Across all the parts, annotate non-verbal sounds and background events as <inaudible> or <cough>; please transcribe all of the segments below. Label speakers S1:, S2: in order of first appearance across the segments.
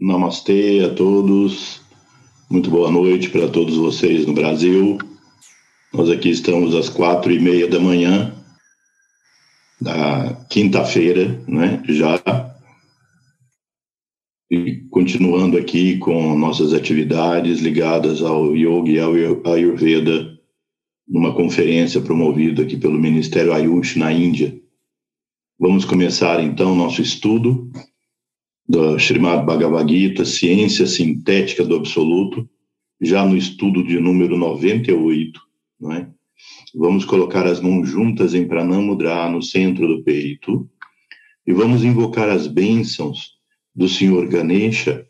S1: Namastê a todos. Muito boa noite para todos vocês no Brasil. Nós aqui estamos às quatro e meia da manhã da quinta-feira, né? Já e continuando aqui com nossas atividades ligadas ao Yoga e ao Ayurveda, numa conferência promovida aqui pelo Ministério Ayush na Índia. Vamos começar então nosso estudo do Srimad Bhagavad Gita, Ciência Sintética do Absoluto, já no estudo de número 98, não é? Vamos colocar as mãos juntas em Pranamudra no centro do peito e vamos invocar as bênçãos do Senhor Ganesha,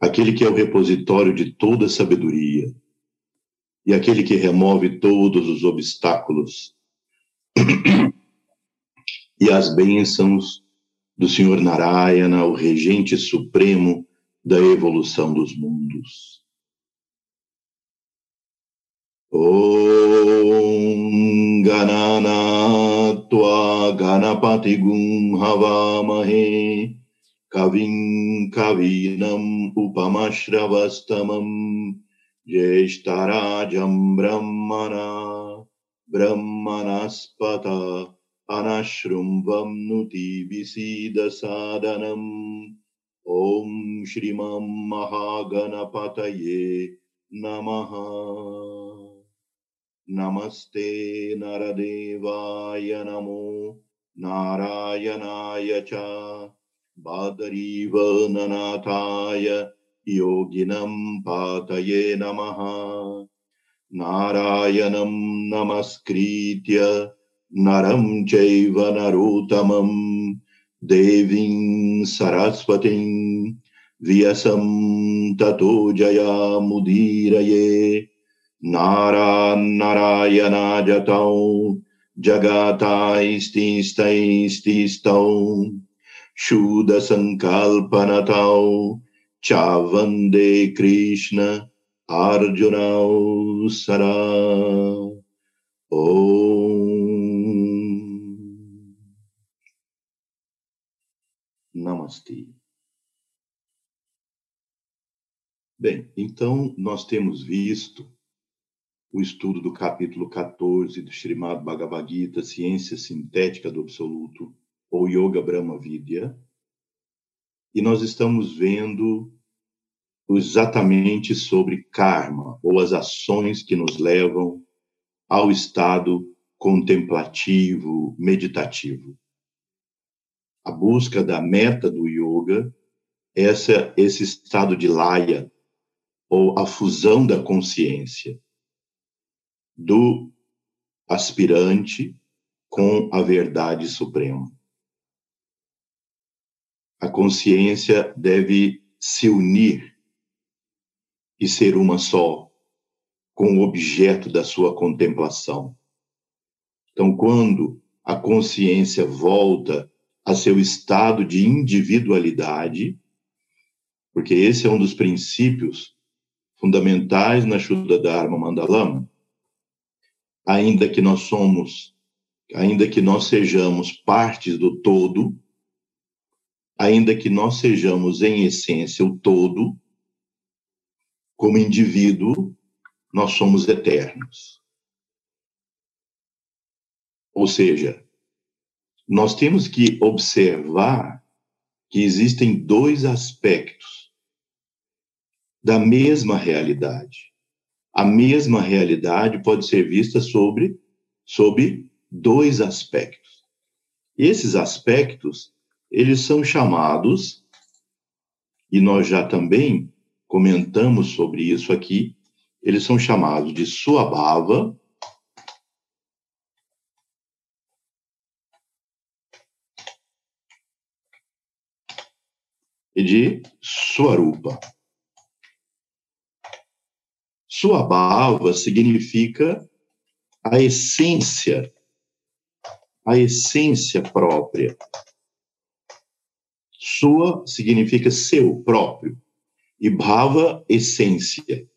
S1: aquele que é o repositório de toda sabedoria e aquele que remove todos os obstáculos <coughs> e as bênçãos do Senhor Narayana, o regente supremo da evolução dos mundos. Om Ganana Tua Ganapati Gum Havamahe Kavim Kavinam Upamashravastamam Jeshtarajam Brahmana Brahmanaspata अनश्रुम्भं नुति विसीदसादनम्। ॐ श्रीमं महागणपतये नमः। नमस्ते नरदेवाय नमो नारायणाय च। बादरीवननाथाय योगिनं पातये नमः। नारायणं नमस्कृत्य Naram Chaiva Narotamam devin Saraswatim Vyasam Tato Jaya Mudiraye Nara Narayana Jatau Jagata Istista Ististau Shuddha Sankalpanatau Chavande Krishna Arjunau sarah Oh. Bem, então nós temos visto o estudo do capítulo 14 do Srimad Bhagavad Gita, Ciência Sintética do Absoluto, ou Yoga Brahma Vidya, e nós estamos vendo exatamente sobre karma, ou as ações que nos levam ao estado contemplativo, meditativo a busca da meta do yoga, essa, esse estado de laya, ou a fusão da consciência do aspirante com a verdade suprema. A consciência deve se unir e ser uma só com o objeto da sua contemplação. Então, quando a consciência volta a seu estado de individualidade, porque esse é um dos princípios fundamentais na Shuddha Dharma Mandalama. Ainda que nós somos, ainda que nós sejamos partes do todo, ainda que nós sejamos em essência o todo, como indivíduo, nós somos eternos. Ou seja, nós temos que observar que existem dois aspectos da mesma realidade. A mesma realidade pode ser vista sobre, sobre dois aspectos. Esses aspectos, eles são chamados, e nós já também comentamos sobre isso aqui, eles são chamados de Suabhava e de Swarupa. Suabhava significa a essência, a essência própria. Sua significa seu próprio e bhava essência.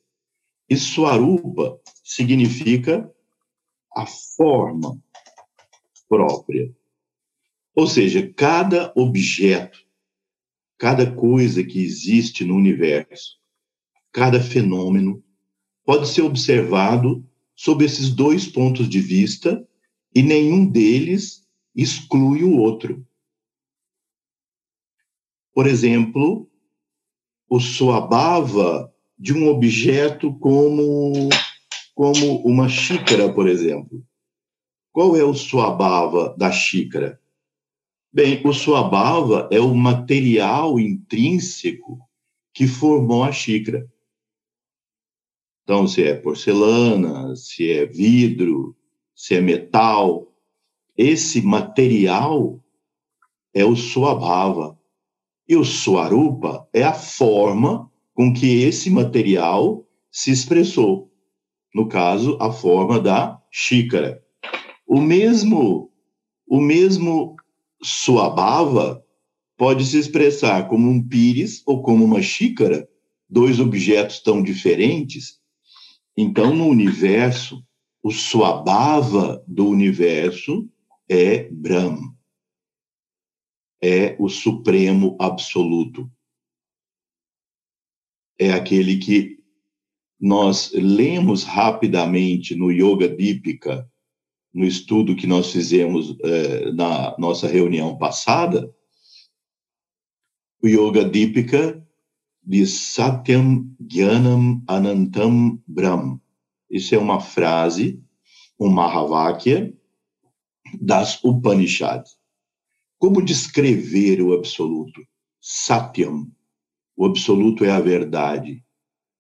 S1: E Swarupa significa a forma própria. Ou seja, cada objeto cada coisa que existe no universo, cada fenômeno, pode ser observado sob esses dois pontos de vista e nenhum deles exclui o outro. Por exemplo, o soabava de um objeto como, como uma xícara, por exemplo. Qual é o soabava da xícara? Bem, o soabava é o material intrínseco que formou a xícara. Então, se é porcelana, se é vidro, se é metal, esse material é o suabhava. E o suarupa é a forma com que esse material se expressou. No caso, a forma da xícara. O mesmo, o mesmo suabhava pode se expressar como um pires ou como uma xícara, dois objetos tão diferentes, então, no universo, o Swabhava do universo é Brahm. É o supremo absoluto. É aquele que nós lemos rapidamente no Yoga Dipika, no estudo que nós fizemos eh, na nossa reunião passada. O Yoga Dipika de Satyam Gyanam Anantam Brahm. Isso é uma frase, um Mahavakya das Upanishads. Como descrever o absoluto? Satyam, o absoluto é a verdade.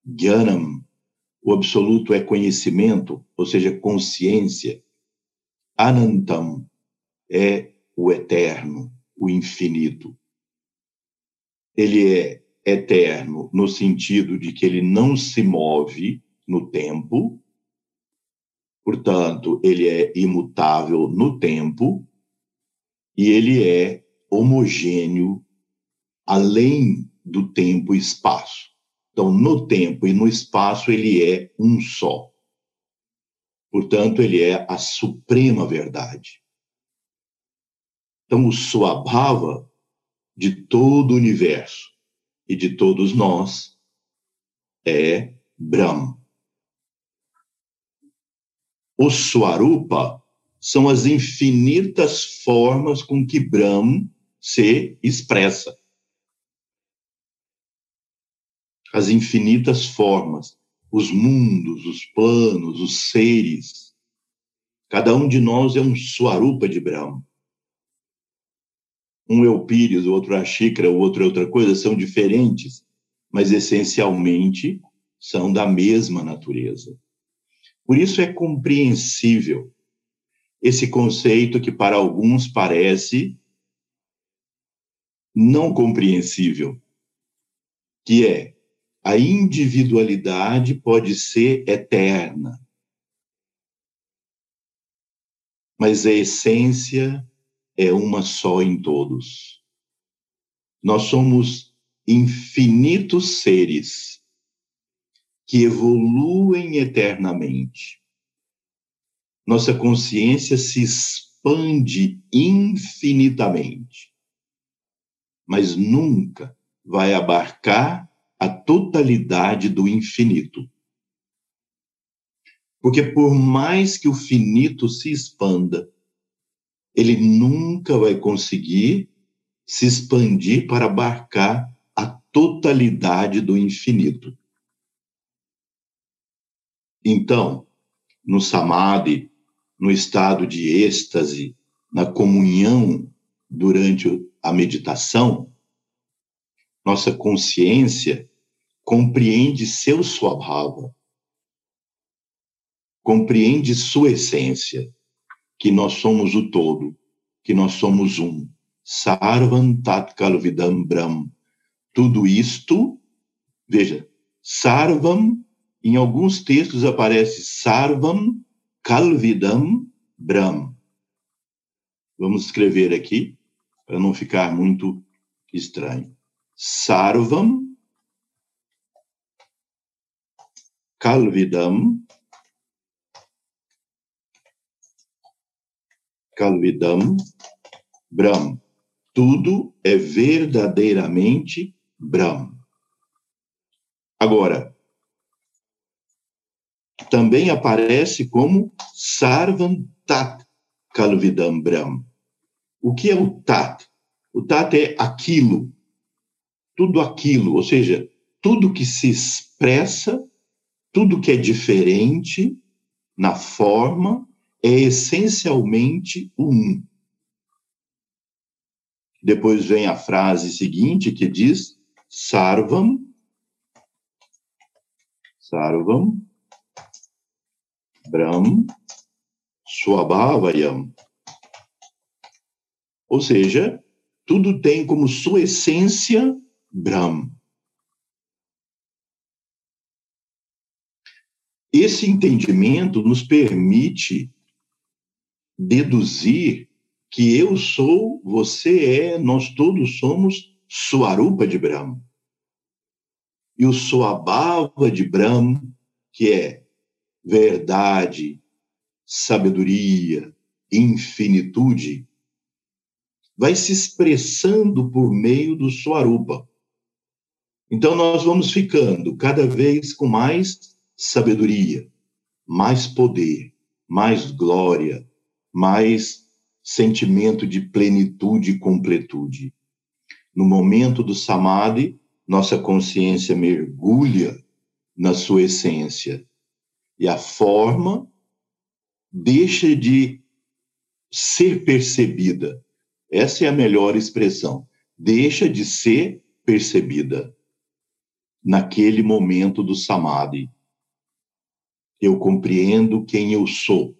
S1: Gyanam, o absoluto é conhecimento, ou seja, consciência. Anantam é o eterno, o infinito. Ele é eterno no sentido de que ele não se move no tempo, portanto, ele é imutável no tempo e ele é homogêneo além do tempo e espaço. Então, no tempo e no espaço, ele é um só. Portanto, ele é a suprema verdade. Então, o Swabhava de todo o universo e de todos nós é Brahm. O Swarupa são as infinitas formas com que Brahm se expressa. As infinitas formas, os mundos, os planos, os seres. Cada um de nós é um Swarupa de Brahm um é o pires, o outro é a xícara, o outro é outra coisa, são diferentes, mas essencialmente são da mesma natureza. Por isso é compreensível esse conceito que para alguns parece não compreensível, que é a individualidade pode ser eterna, mas a essência é uma só em todos. Nós somos infinitos seres que evoluem eternamente. Nossa consciência se expande infinitamente, mas nunca vai abarcar a totalidade do infinito. Porque por mais que o finito se expanda, ele nunca vai conseguir se expandir para abarcar a totalidade do infinito. Então, no samadhi, no estado de êxtase, na comunhão durante a meditação, nossa consciência compreende seu swabhava, compreende sua essência que nós somos o todo, que nós somos um. Sarvam Tat Kalvidam Brahm. Tudo isto, veja, Sarvam, em alguns textos aparece Sarvam Kalvidam Brahm. Vamos escrever aqui, para não ficar muito estranho. Sarvam Kalvidam Kalvidam Brahm. tudo é verdadeiramente Brahma. Agora, também aparece como Sarvam Tat Kalvidam Brahma. O que é o Tat? O Tat é aquilo, tudo aquilo, ou seja, tudo que se expressa, tudo que é diferente na forma, é essencialmente um. Depois vem a frase seguinte que diz: Sarvam, Sarvam, Brahm, Swabhavayam. Ou seja, tudo tem como sua essência Brahm. Esse entendimento nos permite deduzir que eu sou, você é, nós todos somos Suarupa de Brahma. E o Suabhava de Brahma, que é verdade, sabedoria, infinitude, vai se expressando por meio do Suarupa. Então nós vamos ficando cada vez com mais sabedoria, mais poder, mais glória, mais sentimento de plenitude e completude. No momento do samadhi, nossa consciência mergulha na sua essência e a forma deixa de ser percebida. Essa é a melhor expressão. Deixa de ser percebida naquele momento do samadhi. Eu compreendo quem eu sou.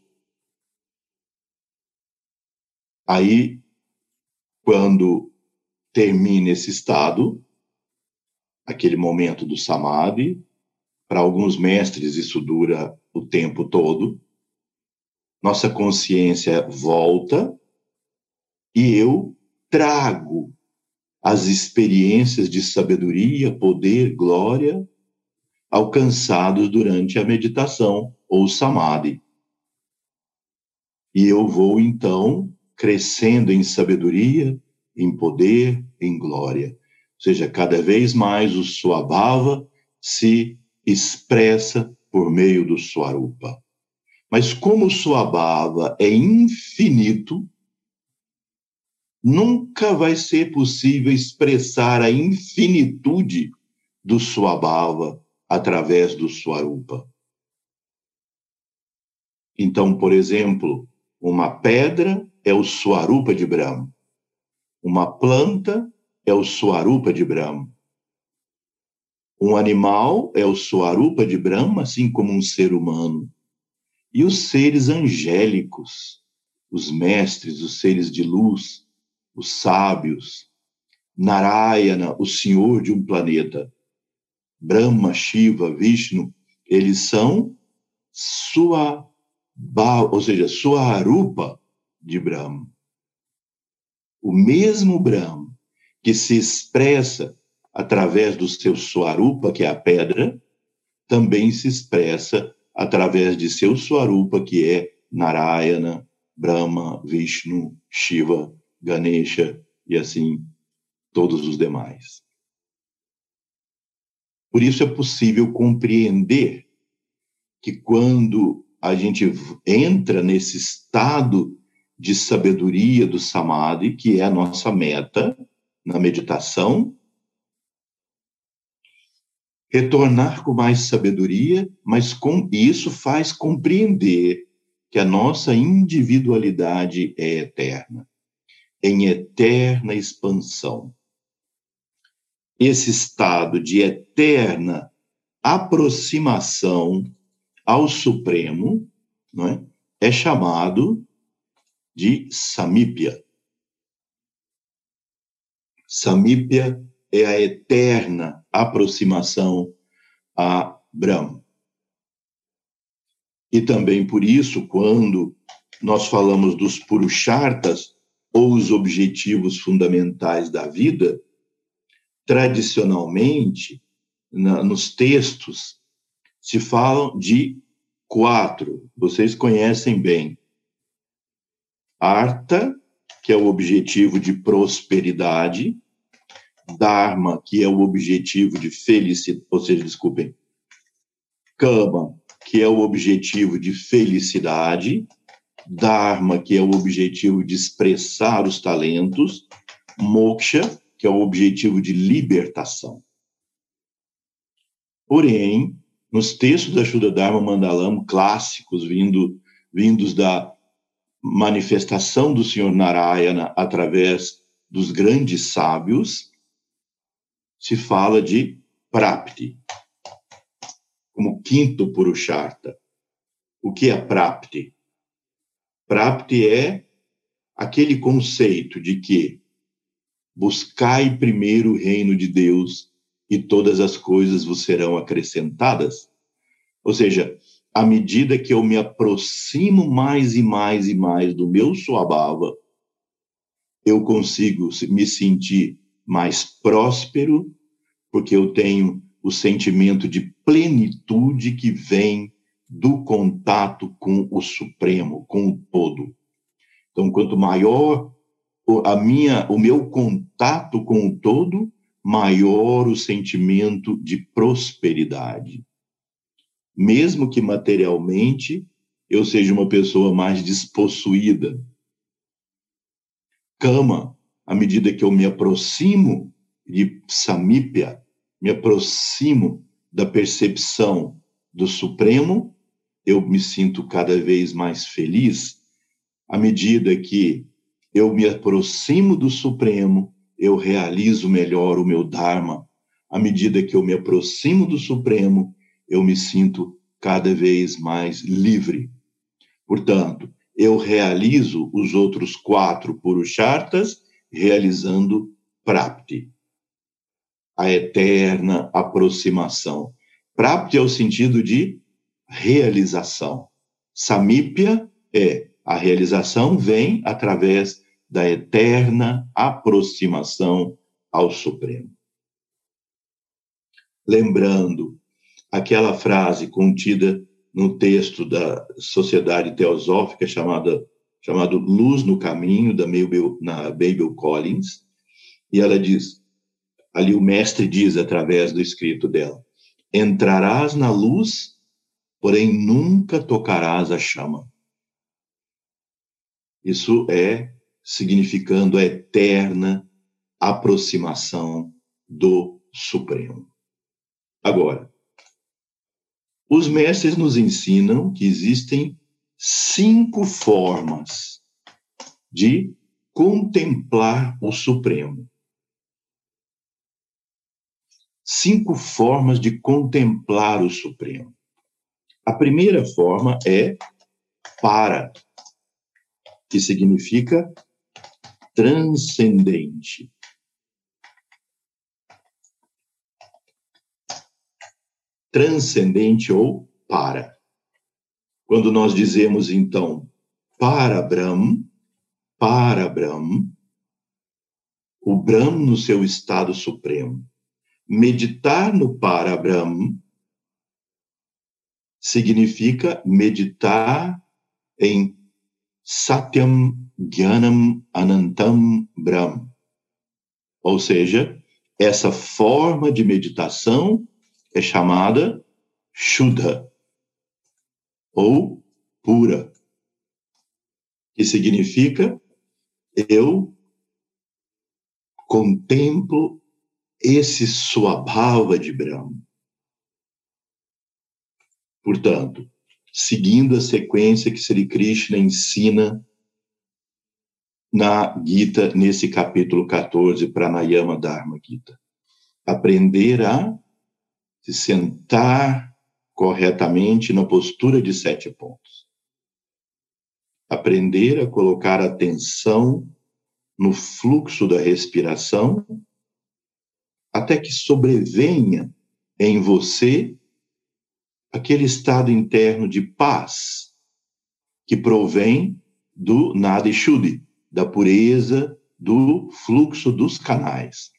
S1: Aí, quando termina esse estado, aquele momento do samadhi, para alguns mestres isso dura o tempo todo, nossa consciência volta e eu trago as experiências de sabedoria, poder, glória alcançados durante a meditação ou samadhi. E eu vou então crescendo em sabedoria, em poder, em glória. Ou seja, cada vez mais o Swabhava se expressa por meio do Swarupa. Mas como o Swabhava é infinito, nunca vai ser possível expressar a infinitude do Swabhava através do Swarupa. Então, por exemplo, uma pedra é o Swarupa de Brahma. Uma planta é o Swarupa de Brahma. Um animal é o Swarupa de Brahma, assim como um ser humano. E os seres angélicos, os mestres, os seres de luz, os sábios, Narayana, o senhor de um planeta, Brahma, Shiva, Vishnu, eles são sua, ou seja, sua arupa de Brahma. O mesmo Brahma que se expressa através do seu Swarupa, que é a pedra, também se expressa através de seu Swarupa, que é Narayana, Brahma, Vishnu, Shiva, Ganesha e assim todos os demais. Por isso é possível compreender que quando a gente entra nesse estado de sabedoria do samadhi, que é a nossa meta na meditação, retornar com mais sabedoria, mas com isso faz compreender que a nossa individualidade é eterna, em eterna expansão. Esse estado de eterna aproximação ao Supremo não é, é chamado de Samípia. Samípia é a eterna aproximação a Brahma. E também por isso, quando nós falamos dos Purushartas, ou os objetivos fundamentais da vida, tradicionalmente, na, nos textos, se falam de quatro, vocês conhecem bem. Arta, que é o objetivo de prosperidade, Dharma, que é o objetivo de felicidade, ou seja, desculpem, Kama, que é o objetivo de felicidade, Dharma, que é o objetivo de expressar os talentos, Moksha, que é o objetivo de libertação. Porém, nos textos da Shuddha Dharma Mandalam, clássicos, vindo, vindos da manifestação do Senhor Narayana através dos grandes sábios, se fala de Prapti, como quinto Purushartha. O que é Prapti? Prapti é aquele conceito de que buscai primeiro o reino de Deus e todas as coisas vos serão acrescentadas. Ou seja, à medida que eu me aproximo mais e mais e mais do meu Suabhava, eu consigo me sentir mais próspero, porque eu tenho o sentimento de plenitude que vem do contato com o Supremo, com o todo. Então, quanto maior a minha, o meu contato com o todo, maior o sentimento de prosperidade. Mesmo que materialmente eu seja uma pessoa mais despossuída. Cama, à medida que eu me aproximo de Samípia, me aproximo da percepção do Supremo, eu me sinto cada vez mais feliz. À medida que eu me aproximo do Supremo, eu realizo melhor o meu Dharma. À medida que eu me aproximo do Supremo, eu me sinto cada vez mais livre. Portanto, eu realizo os outros quatro Purushartas, realizando Prapti a eterna aproximação. Prapti é o sentido de realização. Samípia é a realização vem através da eterna aproximação ao Supremo. Lembrando aquela frase contida no texto da Sociedade Teosófica chamada chamado Luz no Caminho da Mabel, na Babel Collins, e ela diz: ali o mestre diz através do escrito dela: entrarás na luz, porém nunca tocarás a chama. Isso é significando a eterna aproximação do Supremo. Agora, os mestres nos ensinam que existem cinco formas de contemplar o Supremo cinco formas de contemplar o Supremo. A primeira forma é para, que significa transcendente. Transcendente ou para. Quando nós dizemos, então, para Brahm, para Brahm, o Brahm no seu estado supremo, Meditar no Parabrahm significa meditar em Satyam Gyanam Anantam Brahm. Ou seja, essa forma de meditação é chamada Shuddha, ou pura, que significa eu contemplo esse Swabhava de Brahma. Portanto, seguindo a sequência que Sri Krishna ensina na Gita, nesse capítulo 14, Pranayama Dharma Gita. Aprender a se sentar corretamente na postura de sete pontos. Aprender a colocar atenção no fluxo da respiração até que sobrevenha em você aquele estado interno de paz que provém do nada Shuddhi, da pureza do fluxo dos canais.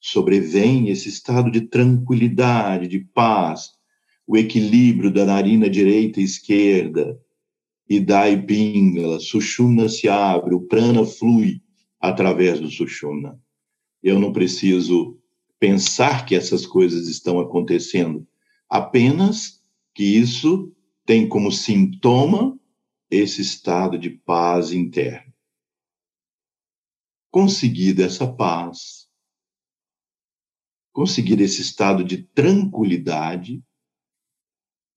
S1: Sobrevém esse estado de tranquilidade, de paz, o equilíbrio da narina direita e esquerda, Idai Pingala, Sushumna se abre, o prana flui através do Sushumna. Eu não preciso pensar que essas coisas estão acontecendo, apenas que isso tem como sintoma esse estado de paz interna. Conseguida essa paz, conseguir esse estado de tranquilidade,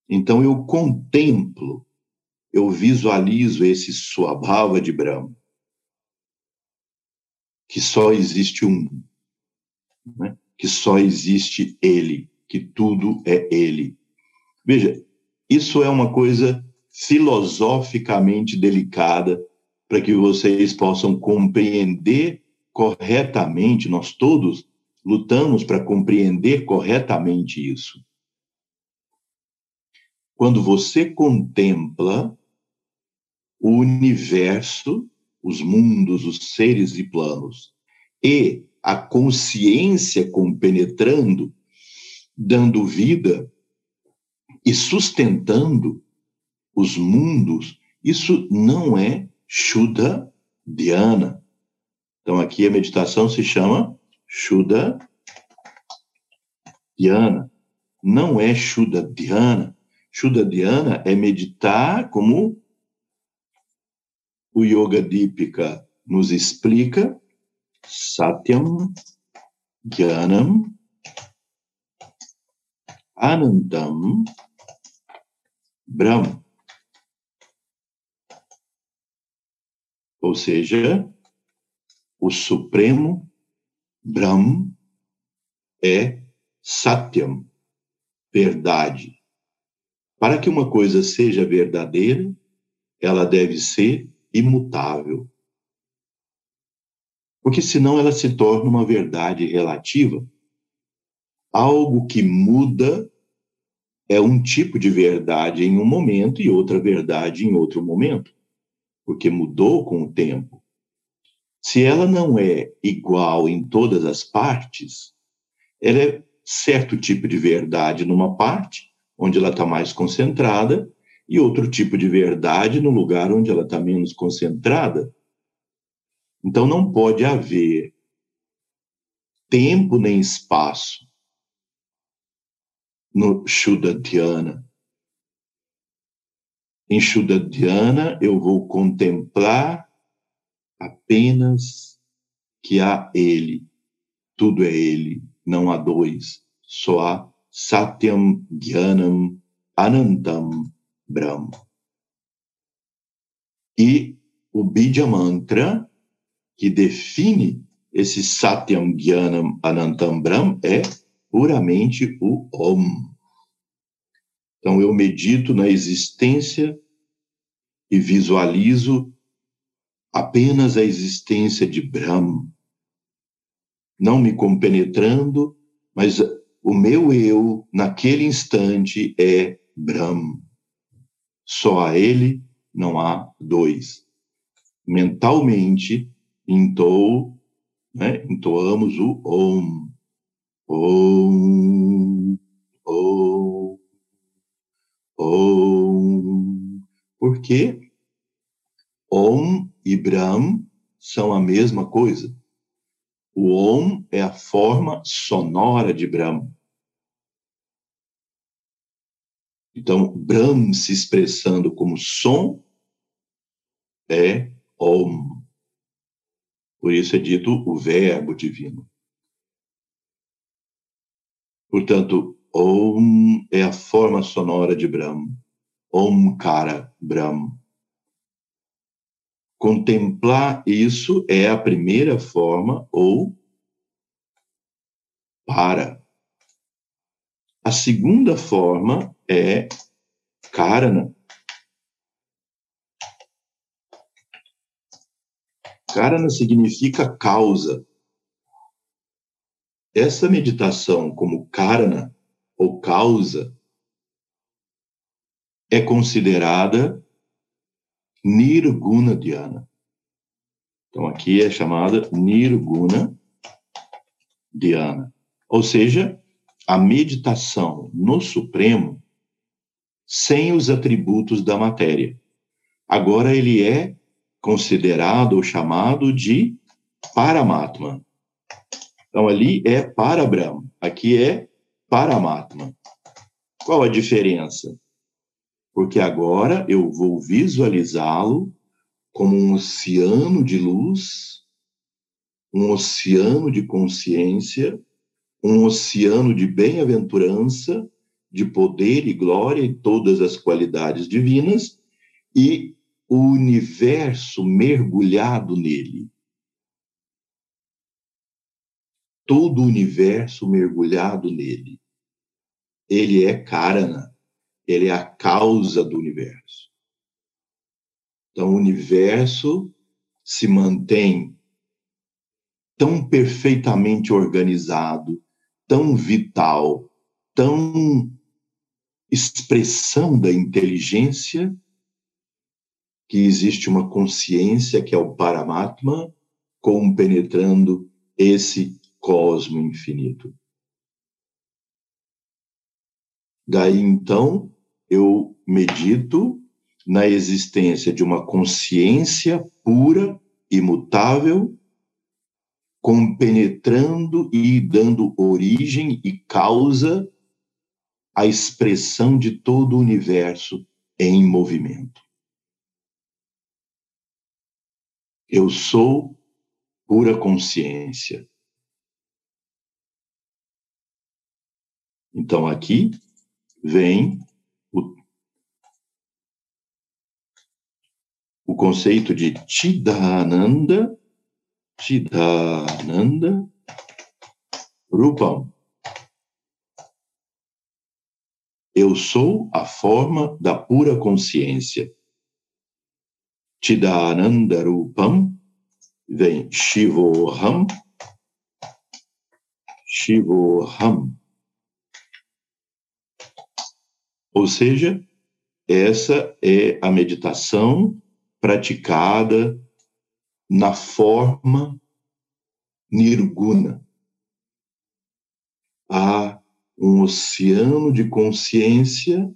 S1: então eu contemplo, eu visualizo esse Swabhava de Brahma, que só existe um, né? Que só existe Ele, que tudo é Ele. Veja, isso é uma coisa filosoficamente delicada para que vocês possam compreender corretamente, nós todos lutamos para compreender corretamente isso. Quando você contempla o universo, os mundos, os seres e planos, e a consciência compenetrando, dando vida e sustentando os mundos, isso não é Shuddha Dhyana. Então, aqui a meditação se chama Shuddha Dhyana. Não é Shuddha Dhyana. Shuddha Dhyana é meditar como o Yoga Dipika nos explica, Satyam, Jnanam, Anandam, Brahm. Ou seja, o Supremo Brahm é Satyam, verdade. Para que uma coisa seja verdadeira, ela deve ser imutável. Porque senão ela se torna uma verdade relativa. Algo que muda é um tipo de verdade em um momento e outra verdade em outro momento, porque mudou com o tempo. Se ela não é igual em todas as partes, ela é certo tipo de verdade numa parte, onde ela está mais concentrada, e outro tipo de verdade no lugar onde ela está menos concentrada. Então não pode haver tempo nem espaço no Shuddha. Em Shuddha eu vou contemplar apenas que há Ele, tudo é Ele, não há dois, só há Satyam Gyanam Anantam Brahma. E o Bija Mantra, que define esse Satyam Gyanam Anantam Brahma, é puramente o Om. Então, eu medito na existência e visualizo apenas a existência de Brahma, não me compenetrando, mas o meu eu, naquele instante, é Brahma. Só a ele não há dois. Mentalmente, entou, né, entoamos o Om. Om, Om, Om. Por quê? Om e Brahm são a mesma coisa. O Om é a forma sonora de Brahm. Então, Brahm se expressando como som é Om. Por isso é dito o verbo divino. Portanto, Om é a forma sonora de Brahm. Omkara Brahm. Contemplar isso é a primeira forma ou para. A segunda forma é Karana. Karana significa causa. Essa meditação como Karana, ou causa, é considerada Nirguna Dhyana. Então, aqui é chamada Nirguna Dhyana. Ou seja, a meditação no Supremo sem os atributos da matéria. agora ele é considerado ou chamado de Paramatma. Então ali é para Brahma, aqui é Paramatma. Qual a diferença? Porque agora eu vou visualizá-lo como um oceano de luz, um oceano de consciência, um oceano de bem-aventurança, de poder e glória e todas as qualidades divinas, e o universo mergulhado nele. Todo o universo mergulhado nele. Ele é Karana, ele é a causa do universo. Então, o universo se mantém tão perfeitamente organizado, tão vital, tão expressão da inteligência, que existe uma consciência que é o Paramatma, compenetrando esse cosmo infinito. Daí então eu medito na existência de uma consciência pura, imutável, compenetrando e dando origem e causa à expressão de todo o universo em movimento. Eu sou pura consciência. Então aqui vem o conceito de Chidananda, Chidananda Rupam. Eu sou a forma da pura consciência. Chidananda Rupam vem Shivoham, Shivoham. Ou seja, essa é a meditação praticada na forma nirguna. Há um oceano de consciência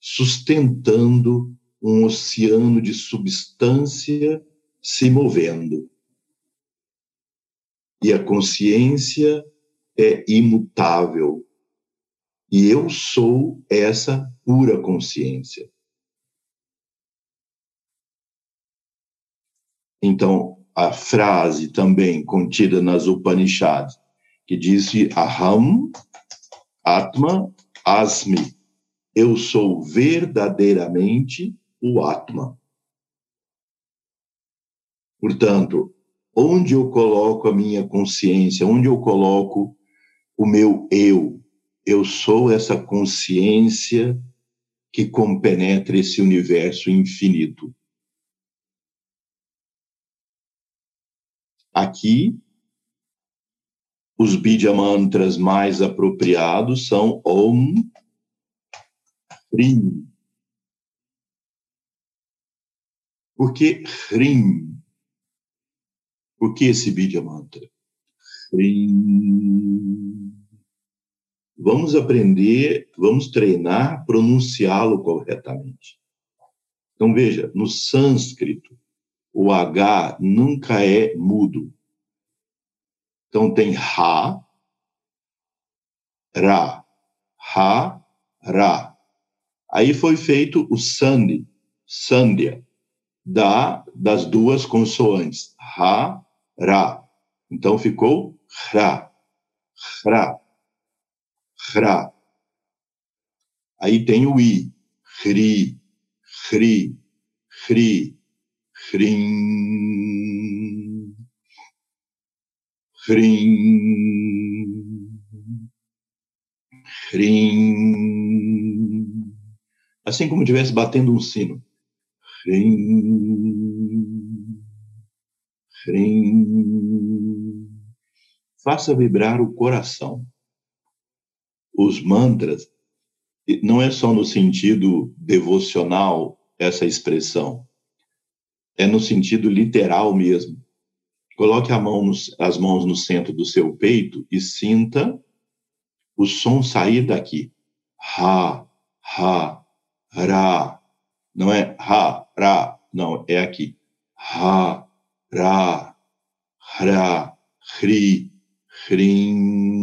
S1: sustentando um oceano de substância se movendo. E a consciência é imutável. E eu sou essa pura consciência. Então, a frase também contida nas Upanishads, que diz Aham Atma Asmi, eu sou verdadeiramente o Atma. Portanto, onde eu coloco a minha consciência, onde eu coloco o meu eu, eu sou essa consciência que compenetra esse universo infinito. Aqui, os Bidya mantras mais apropriados são Om, Hrim. Por que Hrim? Por que esse Bidya mantra? Hrim. Vamos aprender, vamos treinar, pronunciá-lo corretamente. Então, veja, no sânscrito, o H nunca é mudo. Então tem Ra, Ra, Ra, Ra. Aí foi feito o Sandi, Sandhya, da, das duas consoantes, Ra, Ra. Então ficou Ra, Ra, Ra. Aí tem o I, Ri, Ri, Ri, Hrim. Hrim. Hrim. Assim como estivesse batendo um sino. Hrim. Hrim. Faça vibrar o coração. Os mantras não é só no sentido devocional essa expressão é no sentido literal mesmo. Coloque mão as mãos no centro do seu peito e sinta o som sair daqui. Ha, ha, ra. Não é ha, ra, não, é aqui. Ha, ra, ra, ri, rim,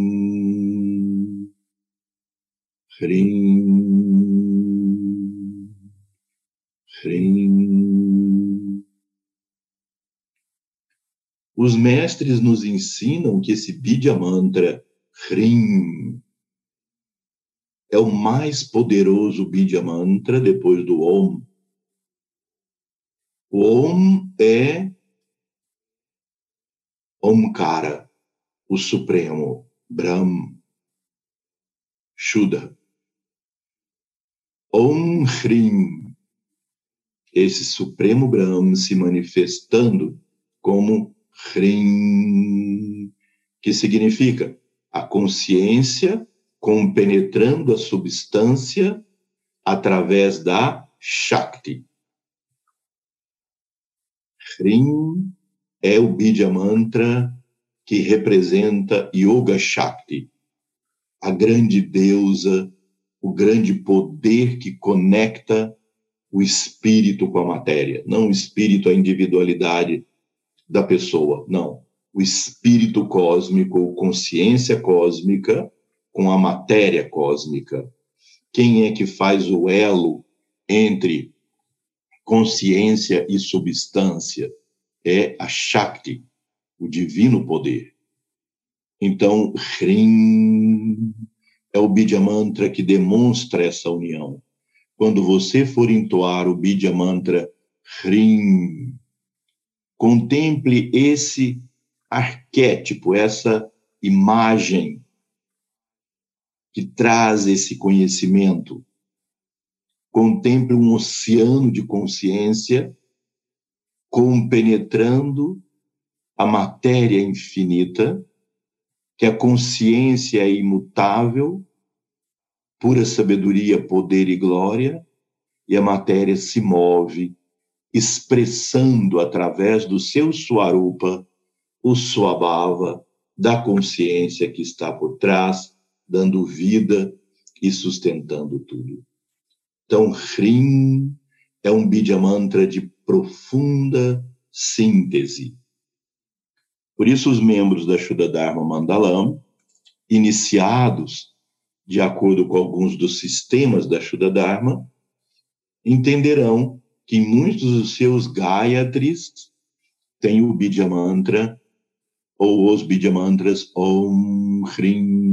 S1: rim, rim. Os mestres nos ensinam que esse Bidya Mantra, Hrim, é o mais poderoso Bidya Mantra depois do Om. Om é Omkara, o Supremo, Brahm, Shuddha. Om Hrim, esse Supremo Brahm se manifestando como Hrim, que significa a consciência compenetrando a substância através da Shakti. Hrim é o Bidya Mantra que representa Yoga Shakti, a grande deusa, o grande poder que conecta o espírito com a matéria, não o espírito, a individualidade da pessoa, não. O espírito cósmico, ou consciência cósmica, com a matéria cósmica. Quem é que faz o elo entre consciência e substância? É a Shakti, o divino poder. Então, Hrim é o Bidya Mantra que demonstra essa união. Quando você for entoar o Bidya Mantra Hrim, contemple esse arquétipo, essa imagem que traz esse conhecimento. Contemple um oceano de consciência compenetrando a matéria infinita, que a consciência é imutável, pura sabedoria, poder e glória, e a matéria se move, expressando através do seu Swarupa o Swabhava da consciência que está por trás dando vida e sustentando tudo. Então, Hrim é um Bidya Mantra de profunda síntese. Por isso, os membros da Shuddha Dharma Mandalam, iniciados de acordo com alguns dos sistemas da Shuddha Dharma, entenderão que muitos dos seus Gayatris têm o Bidya Mantra ou os Bidya Mantras Om Hrim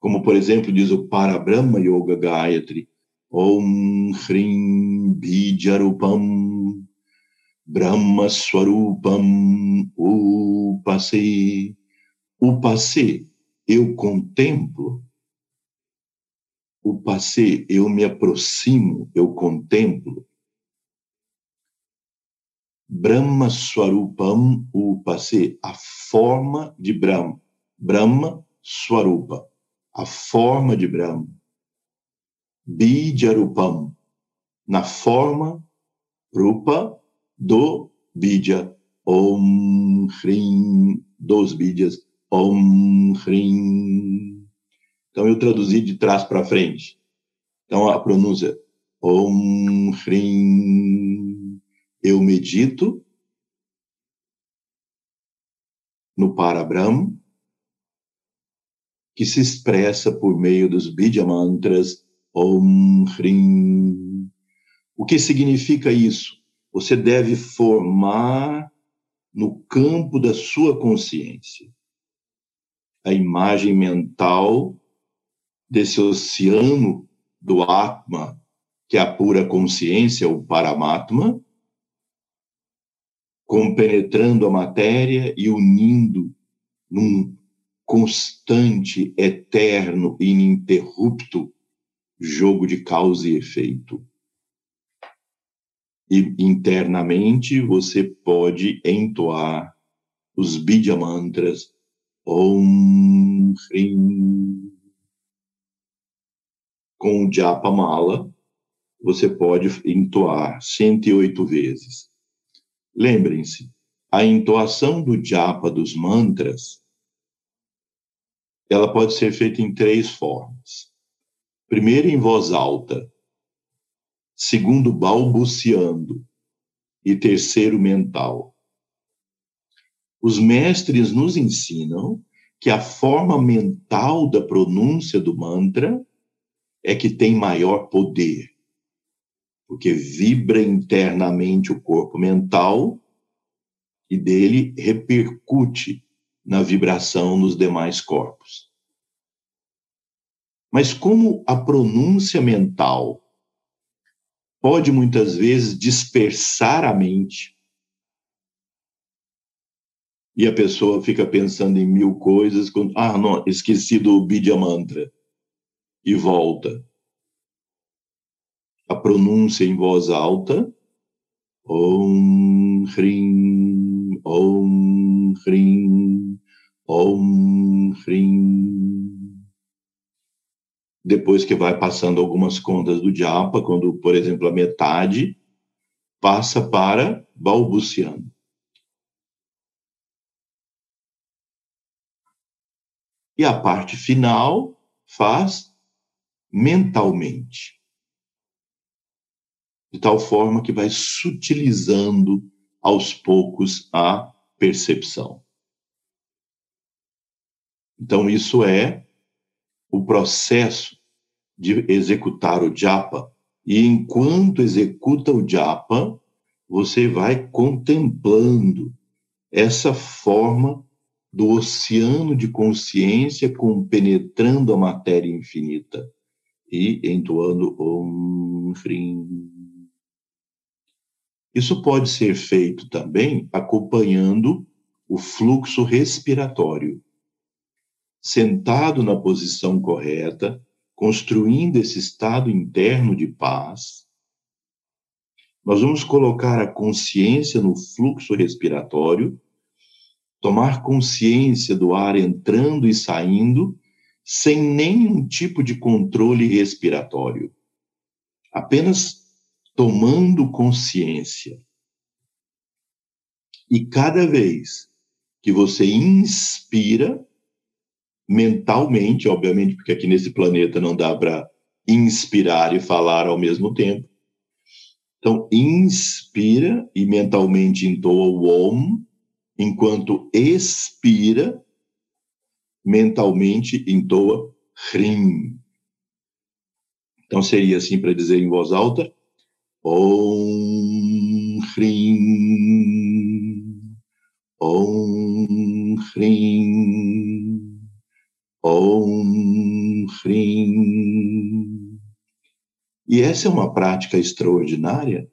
S1: como por exemplo diz o Parabrahma Yoga Gayatri, Om Hrim Bijarupam Brahma Swarupam Upase. Upase, eu contemplo. Upase, eu me aproximo, eu contemplo. Brahma Swarupam Upase, a forma de Brahma. Brahma Swarupa a forma de Brahma. Bijarupam, na forma rupa do Bija. Om Hrim, dos Bijas. Om Hrim. Então eu traduzi de trás para frente. Então a pronúncia Om Hrim. Eu medito no Parabrahma que se expressa por meio dos Bidya Mantras Om Hrim. O que significa isso? Você deve formar no campo da sua consciência a imagem mental desse oceano do Atma, que é a pura consciência, o Paramatma, compenetrando a matéria e unindo num constante, eterno, ininterrupto jogo de causa e efeito. E internamente você pode entoar os Bidya Mantras Om Hrim. Com o Japa Mala, você pode entoar 108 vezes. Lembrem-se, a entoação do Japa dos mantras ela pode ser feita em três formas. Primeiro, em voz alta. segundo balbuciando e terceiro mental. Os mestres nos ensinam que a forma mental da pronúncia do mantra é que tem maior poder, porque vibra internamente o corpo mental e dele repercute na vibração nos demais corpos. Mas como a pronúncia mental pode muitas vezes dispersar a mente, e a pessoa fica pensando em mil coisas, quando, ah, não, esqueci do Bidya Mantra, e volta. A pronúncia em voz alta, Om Hrim, Om Hrim, Om. Depois que vai passando algumas contas do japa, quando, por exemplo, a metade passa para balbuciando. E a parte final faz mentalmente. De tal forma que vai sutilizando aos poucos a percepção. Então, isso é o processo de executar o japa. E enquanto executa o japa, você vai contemplando essa forma do oceano de consciência compenetrando a matéria infinita e entoando Om Hrim. Isso pode ser feito também acompanhando o fluxo respiratório. Sentado na posição correta, construindo esse estado interno de paz, nós vamos colocar a consciência no fluxo respiratório tomar consciência do ar entrando e saindo sem nenhum tipo de controle respiratório, apenas tomando consciência. E cada vez que você inspira, mentalmente, obviamente, porque aqui nesse planeta não dá para inspirar e falar ao mesmo tempo. Então, inspira e mentalmente entoa o Om, enquanto expira, mentalmente entoa Hrim. Então seria assim para dizer em voz alta: Om Hrim, Om Hrim, Om Hrim. E essa é uma prática extraordinária.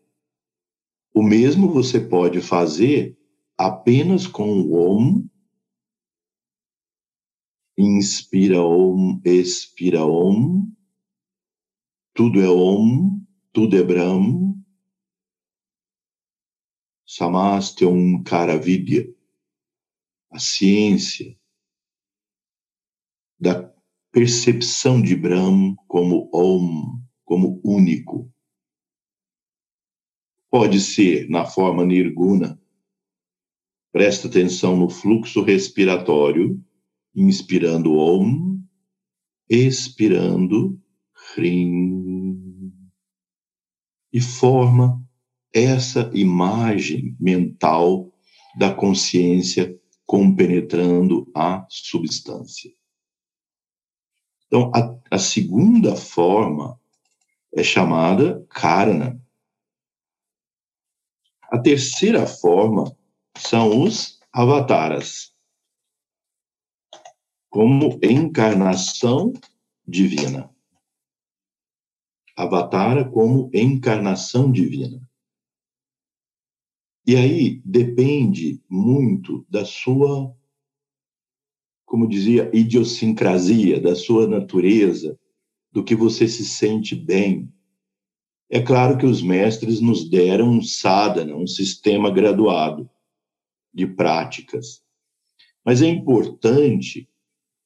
S1: O mesmo você pode fazer apenas com o Om, inspira Om, expira Om, tudo é Om, tudo é Brahm, Samastya Karavidya, a ciência da percepção de Brahm como Om, como único. Pode ser na forma nirguna, Presta atenção no fluxo respiratório, inspirando Om, expirando Hrim. E forma essa imagem mental da consciência compenetrando a substância. Então, a, a segunda forma é chamada karana. A terceira forma são os avataras, como encarnação divina. Avatara como encarnação divina. E aí depende muito da sua, como dizia, idiosincrasia, da sua natureza, do que você se sente bem. É claro que os mestres nos deram um sadhana, um sistema graduado de práticas. Mas é importante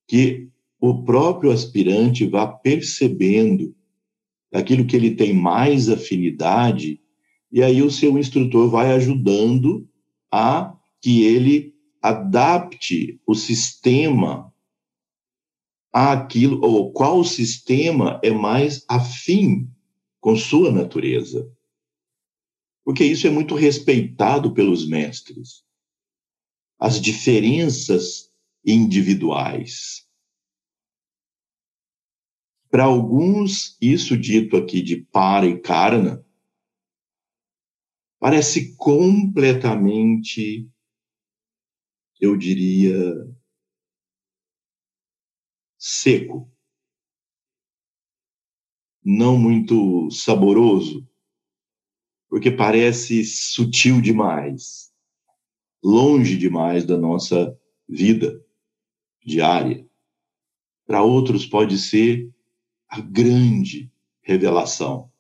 S1: que o próprio aspirante vá percebendo aquilo que ele tem mais afinidade, e aí o seu instrutor vai ajudando a que ele adapte o sistema àquilo, ou qual sistema é mais afim com sua natureza. Porque isso é muito respeitado pelos mestres. As diferenças individuais. Para alguns, isso dito aqui de para e karna parece completamente, eu diria, seco, não muito saboroso, porque parece sutil demais, longe demais da nossa vida diária. Para outros pode ser a grande revelação.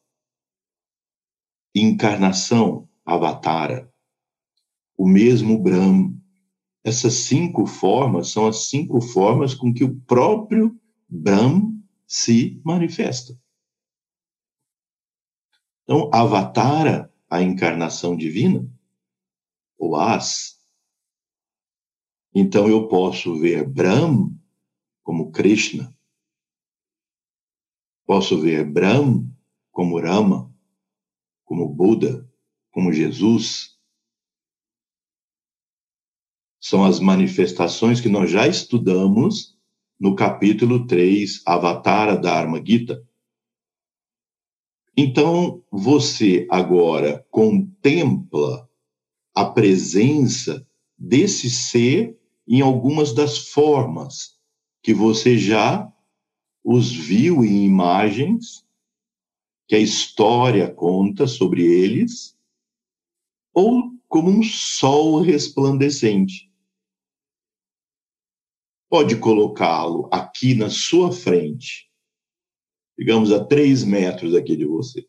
S1: Encarnação Avatara, o mesmo Brahma. Essas cinco formas são as cinco formas com que o próprio Brahma se manifesta. Então, Avatara, a encarnação divina, o As. Então, eu posso ver Brahma como Krishna, Posso ver Brahma como Rama, como Buda, como Jesus. São as manifestações que nós já estudamos no capítulo 3, Avatara Dharma Gita. Então, você agora contempla a presença desse ser em algumas das formas que você já os viu em imagens que a história conta sobre eles, ou como um sol resplandecente. Pode colocá-lo aqui na sua frente, digamos a três metros aqui de você.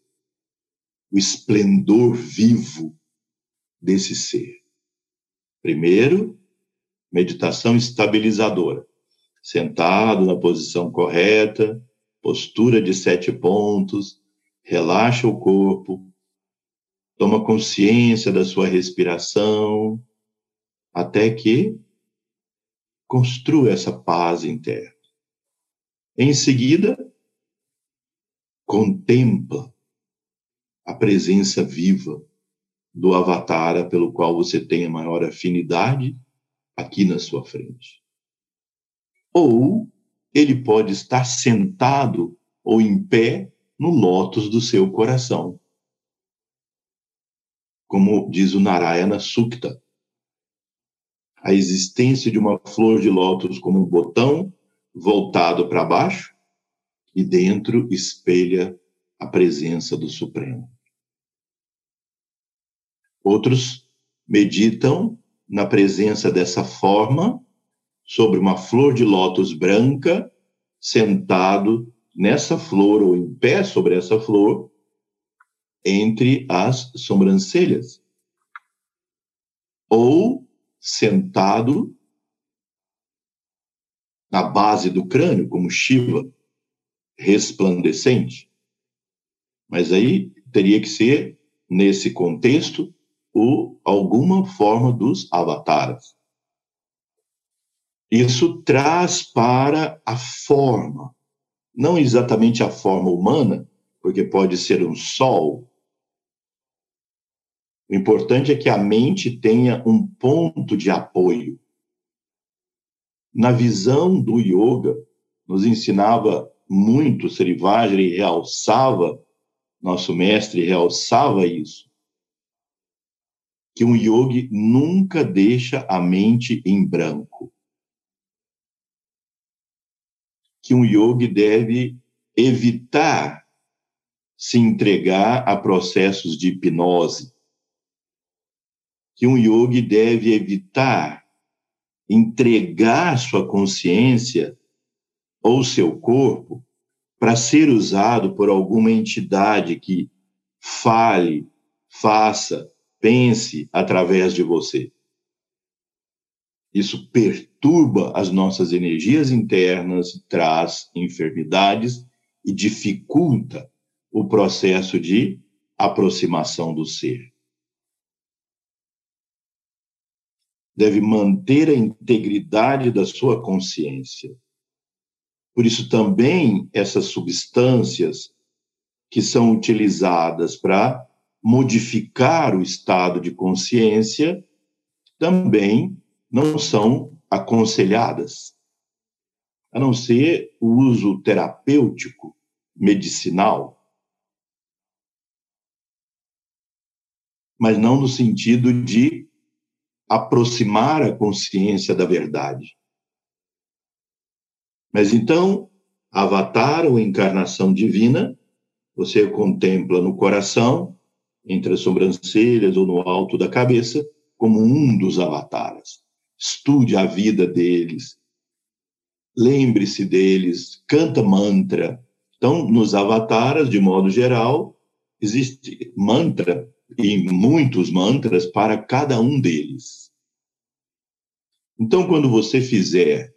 S1: O esplendor vivo desse ser. Primeiro, meditação estabilizadora sentado na posição correta, postura de sete pontos, relaxa o corpo, toma consciência da sua respiração, até que construa essa paz interna. Em seguida, contempla a presença viva do avatar pelo qual você tem a maior afinidade aqui na sua frente ou ele pode estar sentado ou em pé no lótus do seu coração. Como diz o Narayana Sukta, a existência de uma flor de lótus como um botão voltado para baixo e dentro espelha a presença do Supremo. Outros meditam na presença dessa forma sobre uma flor de lótus branca, sentado nessa flor ou em pé sobre essa flor, entre as sobrancelhas. Ou sentado na base do crânio, como Shiva, resplandecente. Mas aí teria que ser, nesse contexto, o, alguma forma dos avatares. Isso traz para a forma, não exatamente a forma humana, porque pode ser um sol. O importante é que a mente tenha um ponto de apoio. Na visão do yoga, nos ensinava muito, Srivajri realçava, nosso mestre realçava isso, que um yogi nunca deixa a mente em branco. que um yogi deve evitar se entregar a processos de hipnose, que um yogi deve evitar entregar sua consciência ou seu corpo para ser usado por alguma entidade que fale, faça, pense através de você. Isso perturba as nossas energias internas, traz enfermidades e dificulta o processo de aproximação do ser. Deve manter a integridade da sua consciência. Por isso, também essas substâncias que são utilizadas para modificar o estado de consciência também não são aconselhadas, a não ser o uso terapêutico, medicinal, mas não no sentido de aproximar a consciência da verdade. Mas então, avatar ou encarnação divina, você contempla no coração, entre as sobrancelhas ou no alto da cabeça, como um dos avatares. Estude a vida deles, lembre-se deles, canta mantra. Então, nos avataras, de modo geral, existe mantra e muitos mantras para cada um deles. Então, quando você fizer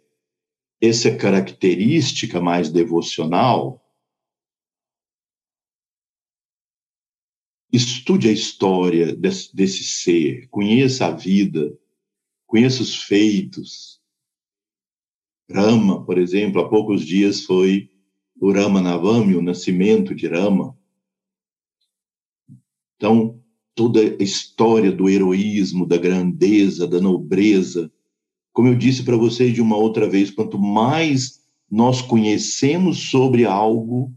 S1: essa característica mais devocional, estude a história desse, desse, ser, conheça a vida, conheça os feitos. Rama, por exemplo, há poucos dias foi o Rama Navami, o nascimento de Rama. Então, toda a história do heroísmo, da grandeza, da nobreza. Como eu disse para vocês de uma outra vez, quanto mais nós conhecemos sobre algo,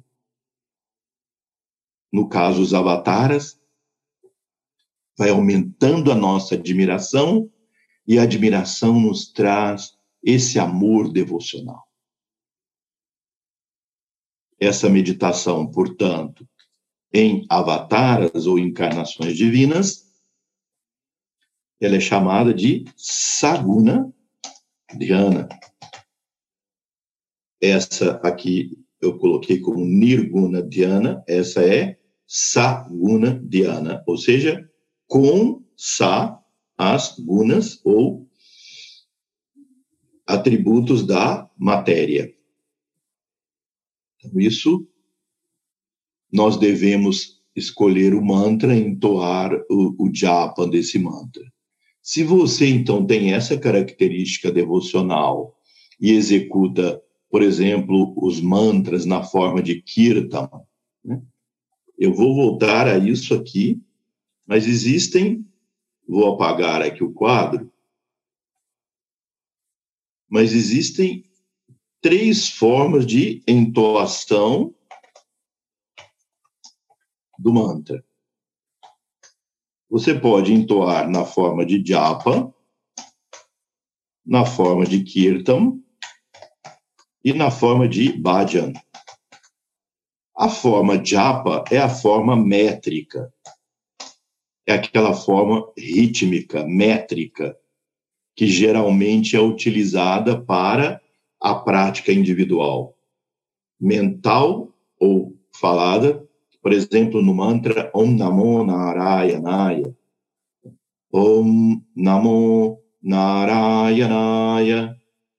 S1: no caso os avataras, vai aumentando a nossa admiração e a admiração nos traz esse amor devocional. Essa meditação, portanto, em avataras ou encarnações divinas, ela é chamada de Saguna Dhyana. Essa aqui eu coloquei como Nirguna Dhyana, essa é Saguna Dhyana, ou seja, com Sa, as gunas ou atributos da matéria. Então, isso nós devemos escolher o mantra entoar o, o japa desse mantra. Se você, então, tem essa característica devocional e executa, por exemplo, os mantras na forma de kirtan, né? eu vou voltar a isso aqui, mas existem, vou apagar aqui o quadro, mas existem três formas de entoação do mantra. Você pode entoar na forma de japa, na forma de kirtan e na forma de bhajan. A forma japa é a forma métrica. É aquela forma rítmica, métrica, que geralmente é utilizada para a prática individual, mental ou falada, por exemplo, no mantra Om Namo Narayanaya. Om Namo Narayanaya.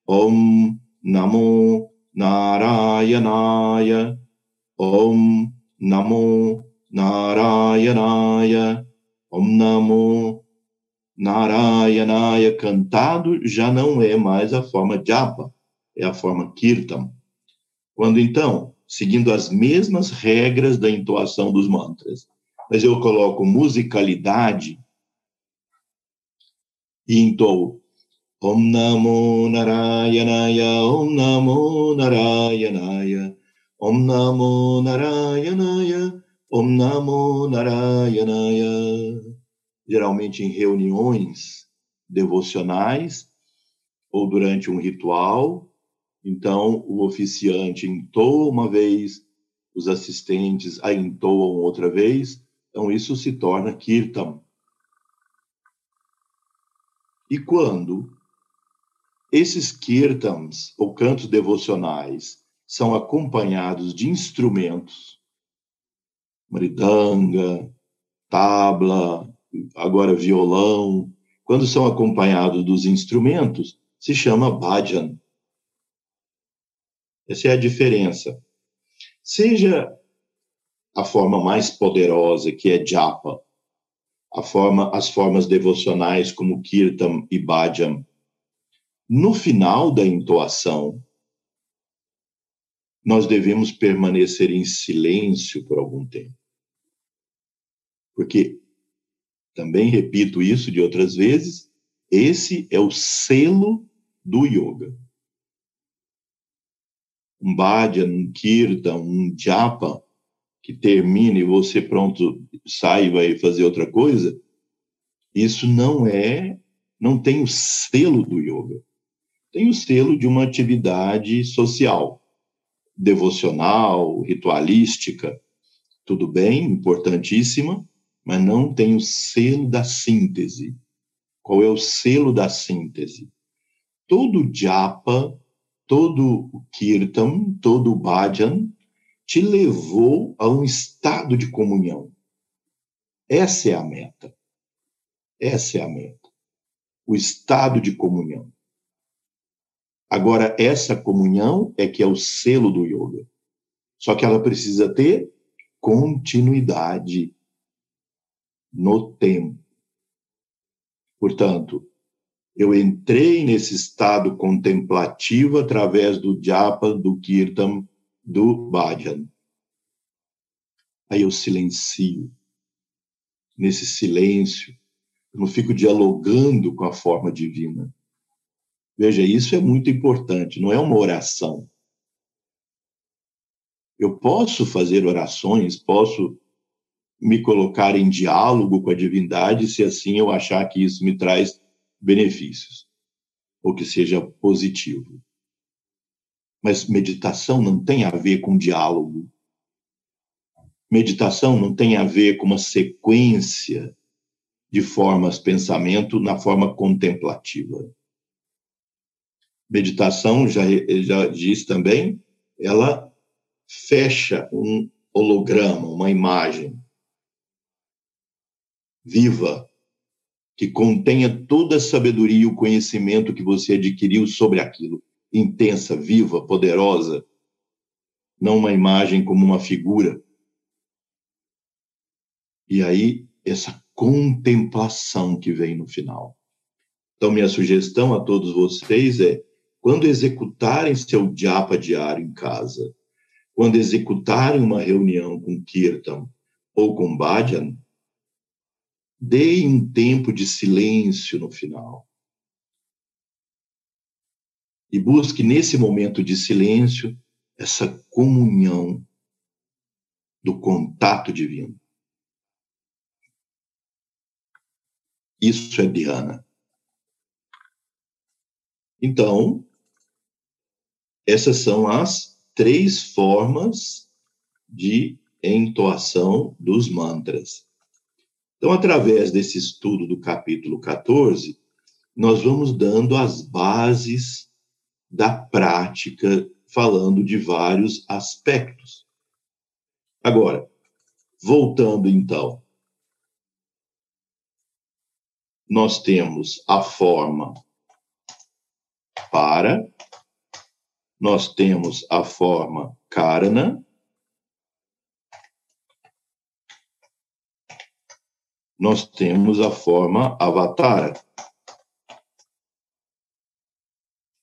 S1: Om Namo Narayanaya. Om Namo Narayanaya. Om Namo Narayanaya cantado já não é mais a forma japa, é a forma kirtan. Quando então seguindo as mesmas regras da entoação dos mantras. Mas eu coloco musicalidade e entoo Om Namo Narayanaya, Om Namo Narayanaya, Om Namo Narayanaya, Om Namo Narayanaya. Geralmente em reuniões devocionais ou durante um ritual, então, o oficiante entoa uma vez, os assistentes a entoam outra vez, então isso se torna kirtan. E quando esses kirtans, ou cantos devocionais, são acompanhados de instrumentos, maridanga, tabla, agora violão, quando são acompanhados dos instrumentos, se chama bhajan. Essa é a diferença. Seja a forma mais poderosa, que é japa, a forma, as formas devocionais como kirtan e bhajan, no final da entoação, nós devemos permanecer em silêncio por algum tempo. Porque, também repito isso de outras vezes, esse é o selo do yoga. Um bhajan, um kirtan, um japa, que termina e você pronto sai e vai fazer outra coisa, isso não é, não tem o selo do yoga. Tem o selo de uma atividade social, devocional, ritualística, tudo bem, importantíssima, mas não tem o selo da síntese. Qual é o selo da síntese? Todo japa, todo kirtan, todo bhajan te levou a um estado de comunhão. Essa é a meta. Essa é a meta. O estado de comunhão. Agora, essa comunhão é que é o selo do yoga. Só que ela precisa ter continuidade no tempo. Portanto, eu entrei nesse estado contemplativo através do japa, do kirtan, do bhajan. Aí eu silencio. Nesse silêncio, eu não fico dialogando com a forma divina. Veja, isso é muito importante, não é uma oração. Eu posso fazer orações, posso me colocar em diálogo com a divindade se assim eu achar que isso me traz benefícios ou que seja positivo. Mas meditação não tem a ver com diálogo. Meditação não tem a ver com uma sequência de formas pensamento na forma contemplativa. Meditação, já, já diz também, ela fecha um holograma, uma imagem viva, que contenha toda a sabedoria e o conhecimento que você adquiriu sobre aquilo, intensa, viva, poderosa, não uma imagem como uma figura. E aí, essa contemplação que vem no final. Então, minha sugestão a todos vocês é: quando executarem seu japa diário em casa, quando executarem uma reunião com Kirtan ou com Bhajan, Dei um tempo de silêncio no final. E busque nesse momento de silêncio essa comunhão do contato divino. Isso é Dhyana. Então, essas são as três formas de entoação dos mantras. Então, através desse estudo do capítulo 14, nós vamos dando as bases da prática, falando de vários aspectos. Agora, voltando então, nós temos a forma para, nós temos a forma karana, nós temos a forma avatar.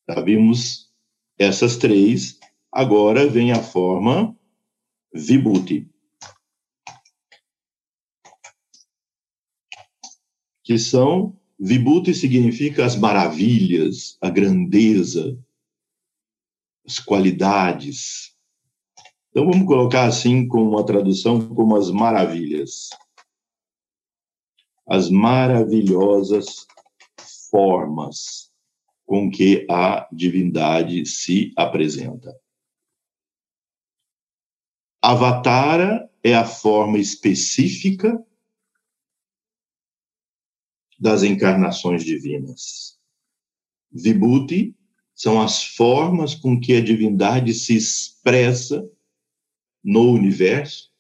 S1: Já vimos essas três, agora vem a forma vibhuti. Que são, vibhuti significa as maravilhas, a grandeza, as qualidades. Então vamos colocar assim com uma tradução como as maravilhas as maravilhosas formas com que a divindade se apresenta. Avatara é a forma específica das encarnações divinas. Vibhuti são as formas com que a divindade se expressa no universo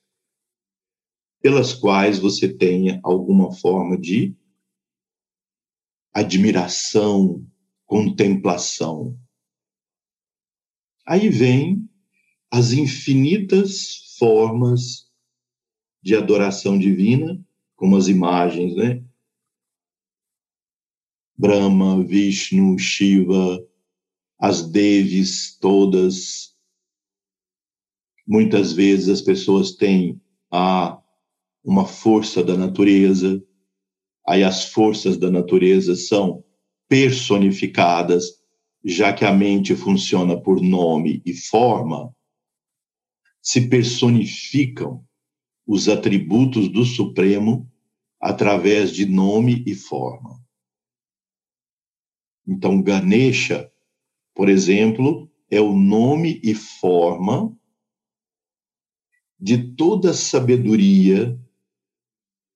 S1: pelas quais você tenha alguma forma de admiração, contemplação. Aí vem as infinitas formas de adoração divina, como as imagens, né? Brahma, Vishnu, Shiva, as Devis todas, Muitas vezes as pessoas têm a, uma força da natureza, aí as forças da natureza são personificadas, já que a mente funciona por nome e forma, se personificam os atributos do Supremo através de nome e forma. Então, Ganesha, por exemplo, é o nome e forma de toda a sabedoria,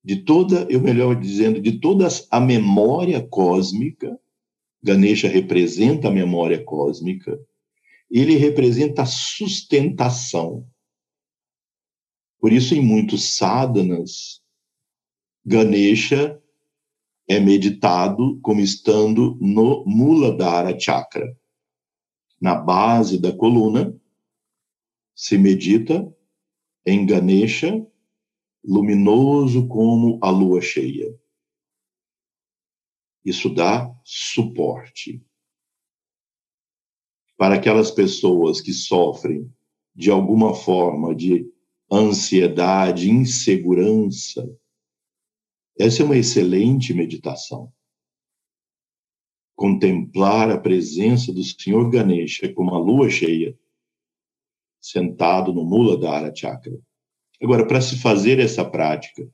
S1: de toda, eu melhor dizendo, de toda a memória cósmica. Ganesha representa a memória cósmica. Ele representa a sustentação. Por isso, em muitos sadhanas, Ganesha é meditado como estando no Muladhara Chakra. Na base da coluna, se medita em Ganesha, luminoso como a lua cheia. Isso dá suporte. Para aquelas pessoas que sofrem de alguma forma de ansiedade, insegurança, essa é uma excelente meditação. Contemplar a presença do Senhor Ganesha como a lua cheia, sentado no Mula Dara Chakra. Agora, para se fazer essa prática,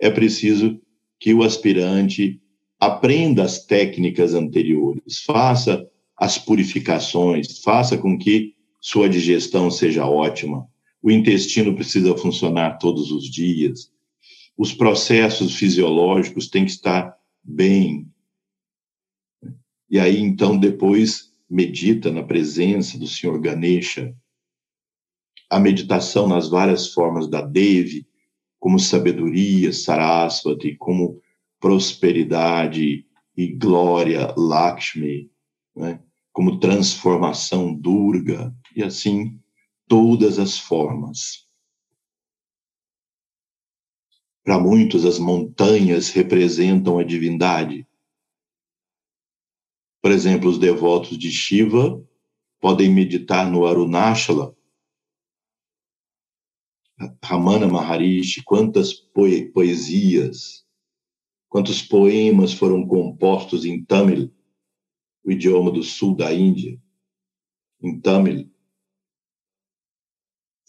S1: é preciso que o aspirante aprenda as técnicas anteriores, faça as purificações, faça com que sua digestão seja ótima. O intestino precisa funcionar todos os dias os processos fisiológicos têm que estar bem. E aí, então, depois medita na presença do Senhor Ganesha. A meditação nas várias formas da Devi, como sabedoria, Sarasvati, como prosperidade e glória, Lakshmi, né? como transformação, Durga, e assim todas as formas. Para muitos, as montanhas representam a divindade. Por exemplo, os devotos de Shiva podem meditar no Arunachala. Ramana Maharishi, quantas poesias, quantos poemas foram compostos em Tamil, o idioma do sul da Índia, em Tamil,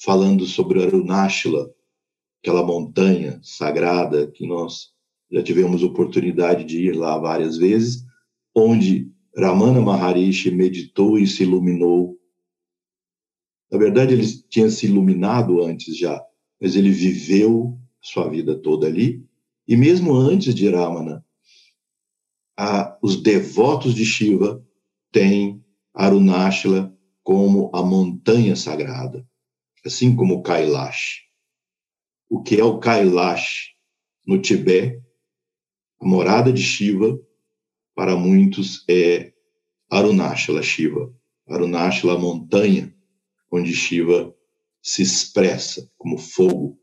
S1: falando sobre Arunachala, aquela montanha sagrada que nós já tivemos oportunidade de ir lá várias vezes, onde Ramana Maharishi meditou e se iluminou. Na verdade, ele tinha se iluminado antes já, mas ele viveu sua vida toda ali. E mesmo antes de Ramana, a, os devotos de Shiva têm Arunachala como a montanha sagrada, assim como Kailash o que é o Kailash no Tibete, a morada de Shiva, para muitos é Arunachala Shiva. Arunachala, montanha onde Shiva se expressa como fogo.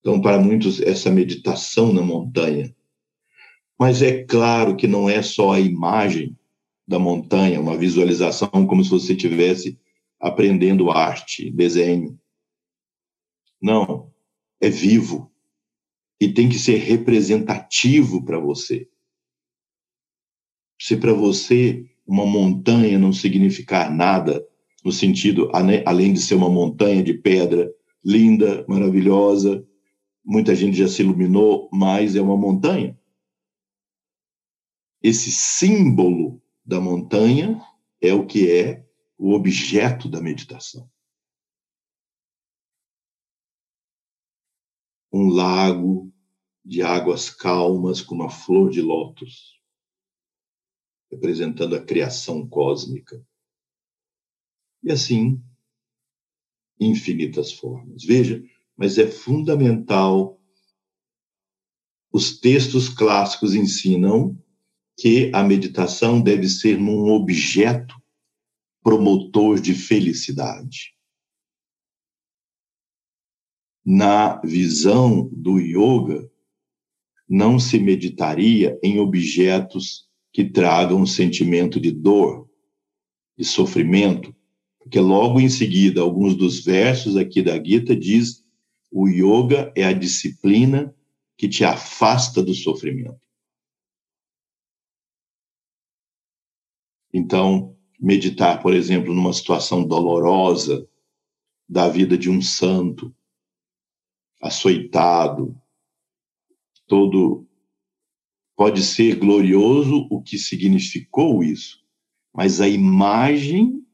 S1: Então, para muitos, essa meditação na montanha. Mas é claro que não é só a imagem da montanha, uma visualização como se você estivesse aprendendo arte, desenho. Não, é vivo e tem que ser representativo para você. Se para você uma montanha não significar nada, no sentido, além de ser uma montanha de pedra linda, maravilhosa, muita gente já se iluminou, mas é uma montanha. Esse símbolo da montanha é o que é o objeto da meditação. um lago de águas calmas com uma flor de lótus, representando a criação cósmica. E assim, infinitas formas. Veja, mas é fundamental. Os textos clássicos ensinam que a meditação deve ser num objeto promotor de felicidade na visão do yoga, não se meditaria em objetos que tragam um sentimento de dor, de sofrimento, Porque logo em seguida, alguns dos versos aqui da Gita diz o yoga é a disciplina que te afasta do sofrimento. Então, meditar, por exemplo, numa situação dolorosa da vida de um santo, açoitado, todo pode ser glorioso o que significou isso, mas a imagem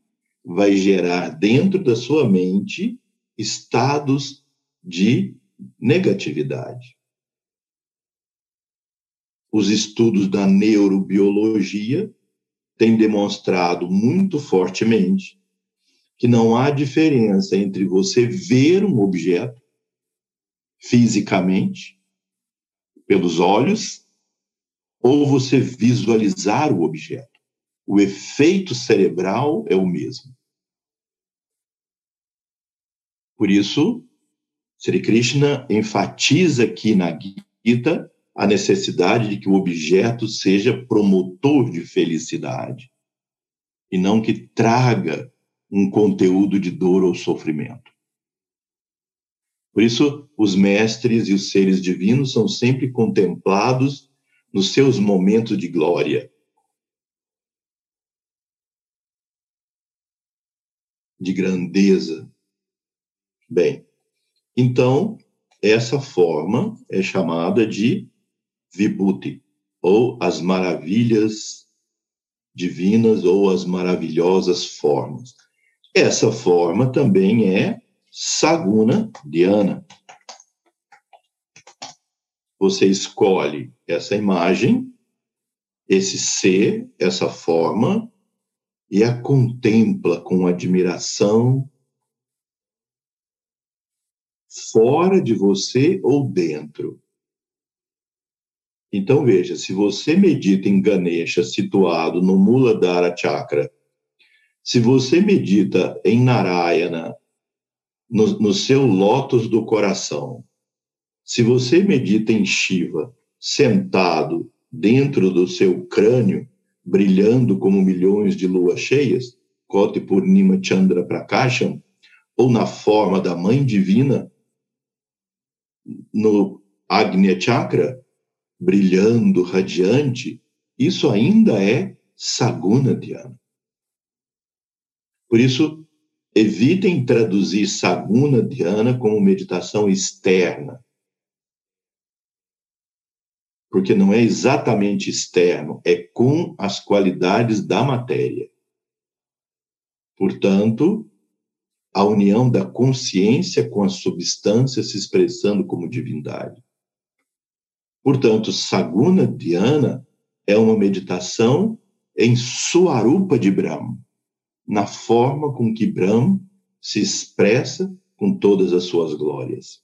S1: vai gerar dentro da sua mente estados de negatividade. Os estudos da neurobiologia têm demonstrado muito fortemente que não há diferença entre você ver um objeto fisicamente, pelos olhos, ou você visualizar o objeto. O efeito cerebral é o mesmo. Por isso, Sri Krishna enfatiza aqui na Gita a necessidade de que o objeto seja promotor de felicidade e não que traga um conteúdo de dor ou sofrimento. Por isso, os mestres e os seres divinos são sempre contemplados nos seus momentos de glória, de grandeza. Bem, então, essa forma é chamada de Vibhuti, ou as maravilhas divinas, ou as maravilhosas formas. Essa forma também é Saguna Dhyana. Você escolhe essa imagem, esse ser, essa forma, e a contempla com admiração, fora de você ou dentro. Então veja, se você medita em Ganesha situado no Muladhara Chakra, se você medita em Narayana no, no seu lótus do coração, se você medita em Shiva sentado dentro do seu crânio, brilhando como milhões de luas cheias, Koti Purnima Chandra Prakasham, ou na forma da Mãe Divina, no Agnya Chakra, brilhando, radiante, isso ainda é Saguna Dhyana. Por isso, evitem traduzir Saguna Dhyana como meditação externa. Porque não é exatamente externo, é com as qualidades da matéria. Portanto, a união da consciência com a substância se expressando como divindade. Portanto, Saguna Dhyana é uma meditação em Suarupa de Brahma, na forma com que Brahma se expressa com todas as suas glórias.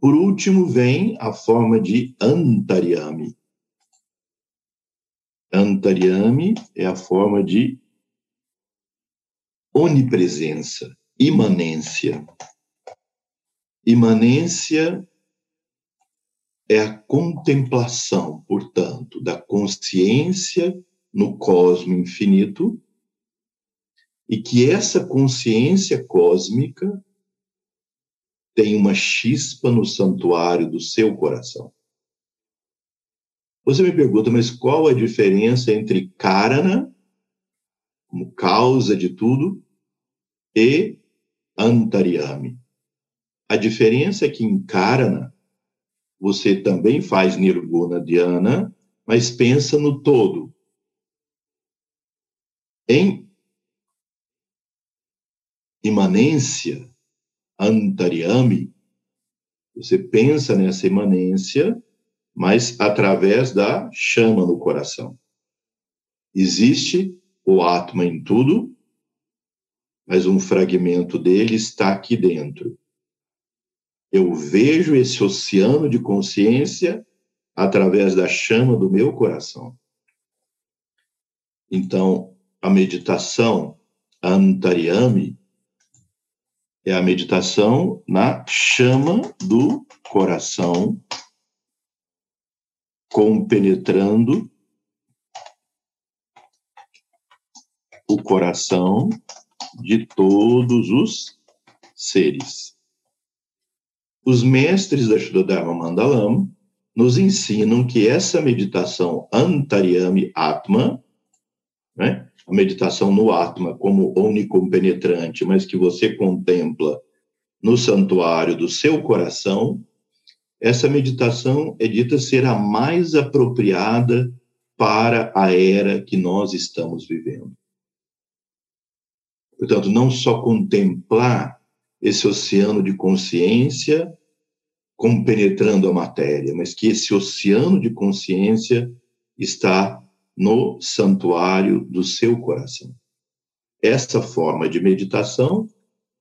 S1: Por último, vem a forma de Antaryami. Antaryami é a forma de onipresença, imanência. Imanência é a contemplação, portanto, da consciência no cosmo infinito e que essa consciência cósmica tem uma chispa no santuário do seu coração. Você me pergunta, mas qual a diferença entre Karana, como causa de tudo, e Antaryami? A diferença é que em Karana, você também faz Nirguna Dhyana, mas pensa no todo. Em imanência, Antaryami, você pensa nessa imanência, mas através da chama no coração. Existe o Atma em tudo, mas um fragmento dele está aqui dentro eu vejo esse oceano de consciência através da chama do meu coração. Então, a meditação Antaryami é a meditação na chama do coração, compenetrando o coração de todos os seres. Os mestres da Shuddharma Mandalam nos ensinam que essa meditação Antaryami Atma, né, a meditação no Atma como onicompenetrante, mas que você contempla no santuário do seu coração, essa meditação é dita ser a mais apropriada para a era que nós estamos vivendo. Portanto, não só contemplar esse oceano de consciência compenetrando a matéria, mas que esse oceano de consciência está no santuário do seu coração. Essa forma de meditação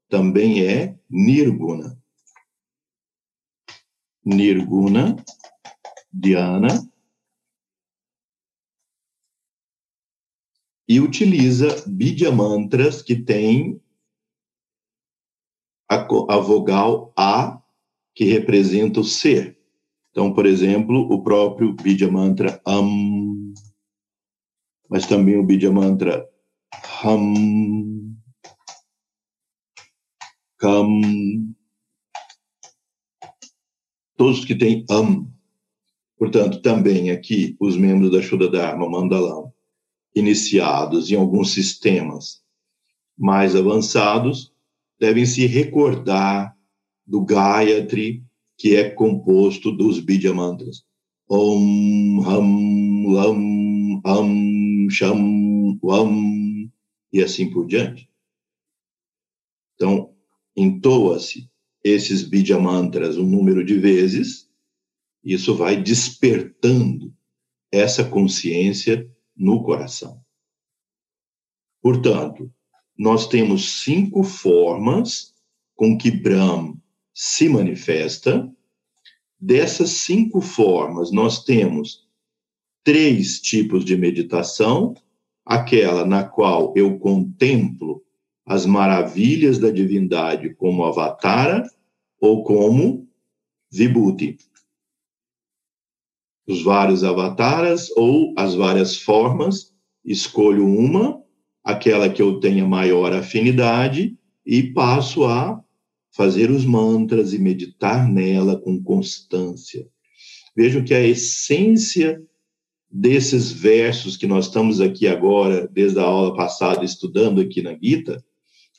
S1: também é nirguna. Nirguna, Dhyana, e utiliza Bidya mantras que tem a, a vogal A, que representa o ser. Então, por exemplo, o próprio Bidya mantra Am, mas também o Bidya mantra Ham, Kam, todos que têm Am. Portanto, também aqui os membros da Shuddha Dharma Mandalam iniciados em alguns sistemas mais avançados devem se recordar do Gayatri, que é composto dos Bidya Mantras. Om, Ham, Lam, Am, Sham, Wam, e assim por diante. Então, entoa-se esses Bidya Mantras um número de vezes, isso vai despertando essa consciência no coração. Portanto, nós temos cinco formas com que Brahm se manifesta. Dessas cinco formas, nós temos três tipos de meditação: aquela na qual eu contemplo as maravilhas da divindade como avatara ou como vibhuti os vários avataras ou as várias formas, escolho uma, aquela que eu tenha maior afinidade, e passo a fazer os mantras e meditar nela com constância. Vejam que a essência desses versos que nós estamos aqui agora, desde a aula passada, estudando aqui na Gita,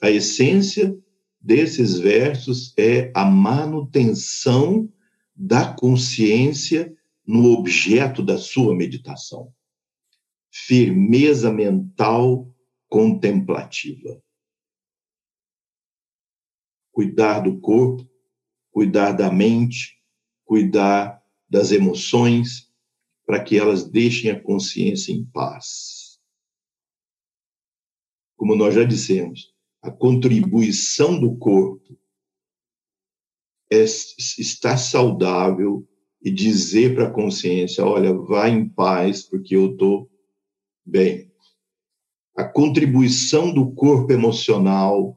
S1: a essência desses versos é a manutenção da consciência no objeto da sua meditação. Firmeza mental contemplativa. Cuidar do corpo, cuidar da mente, cuidar das emoções, para que elas deixem a consciência em paz. Como nós já dissemos, a contribuição do corpo é estar saudável e dizer para a consciência: olha, vá em paz, porque eu estou bem. A contribuição do corpo emocional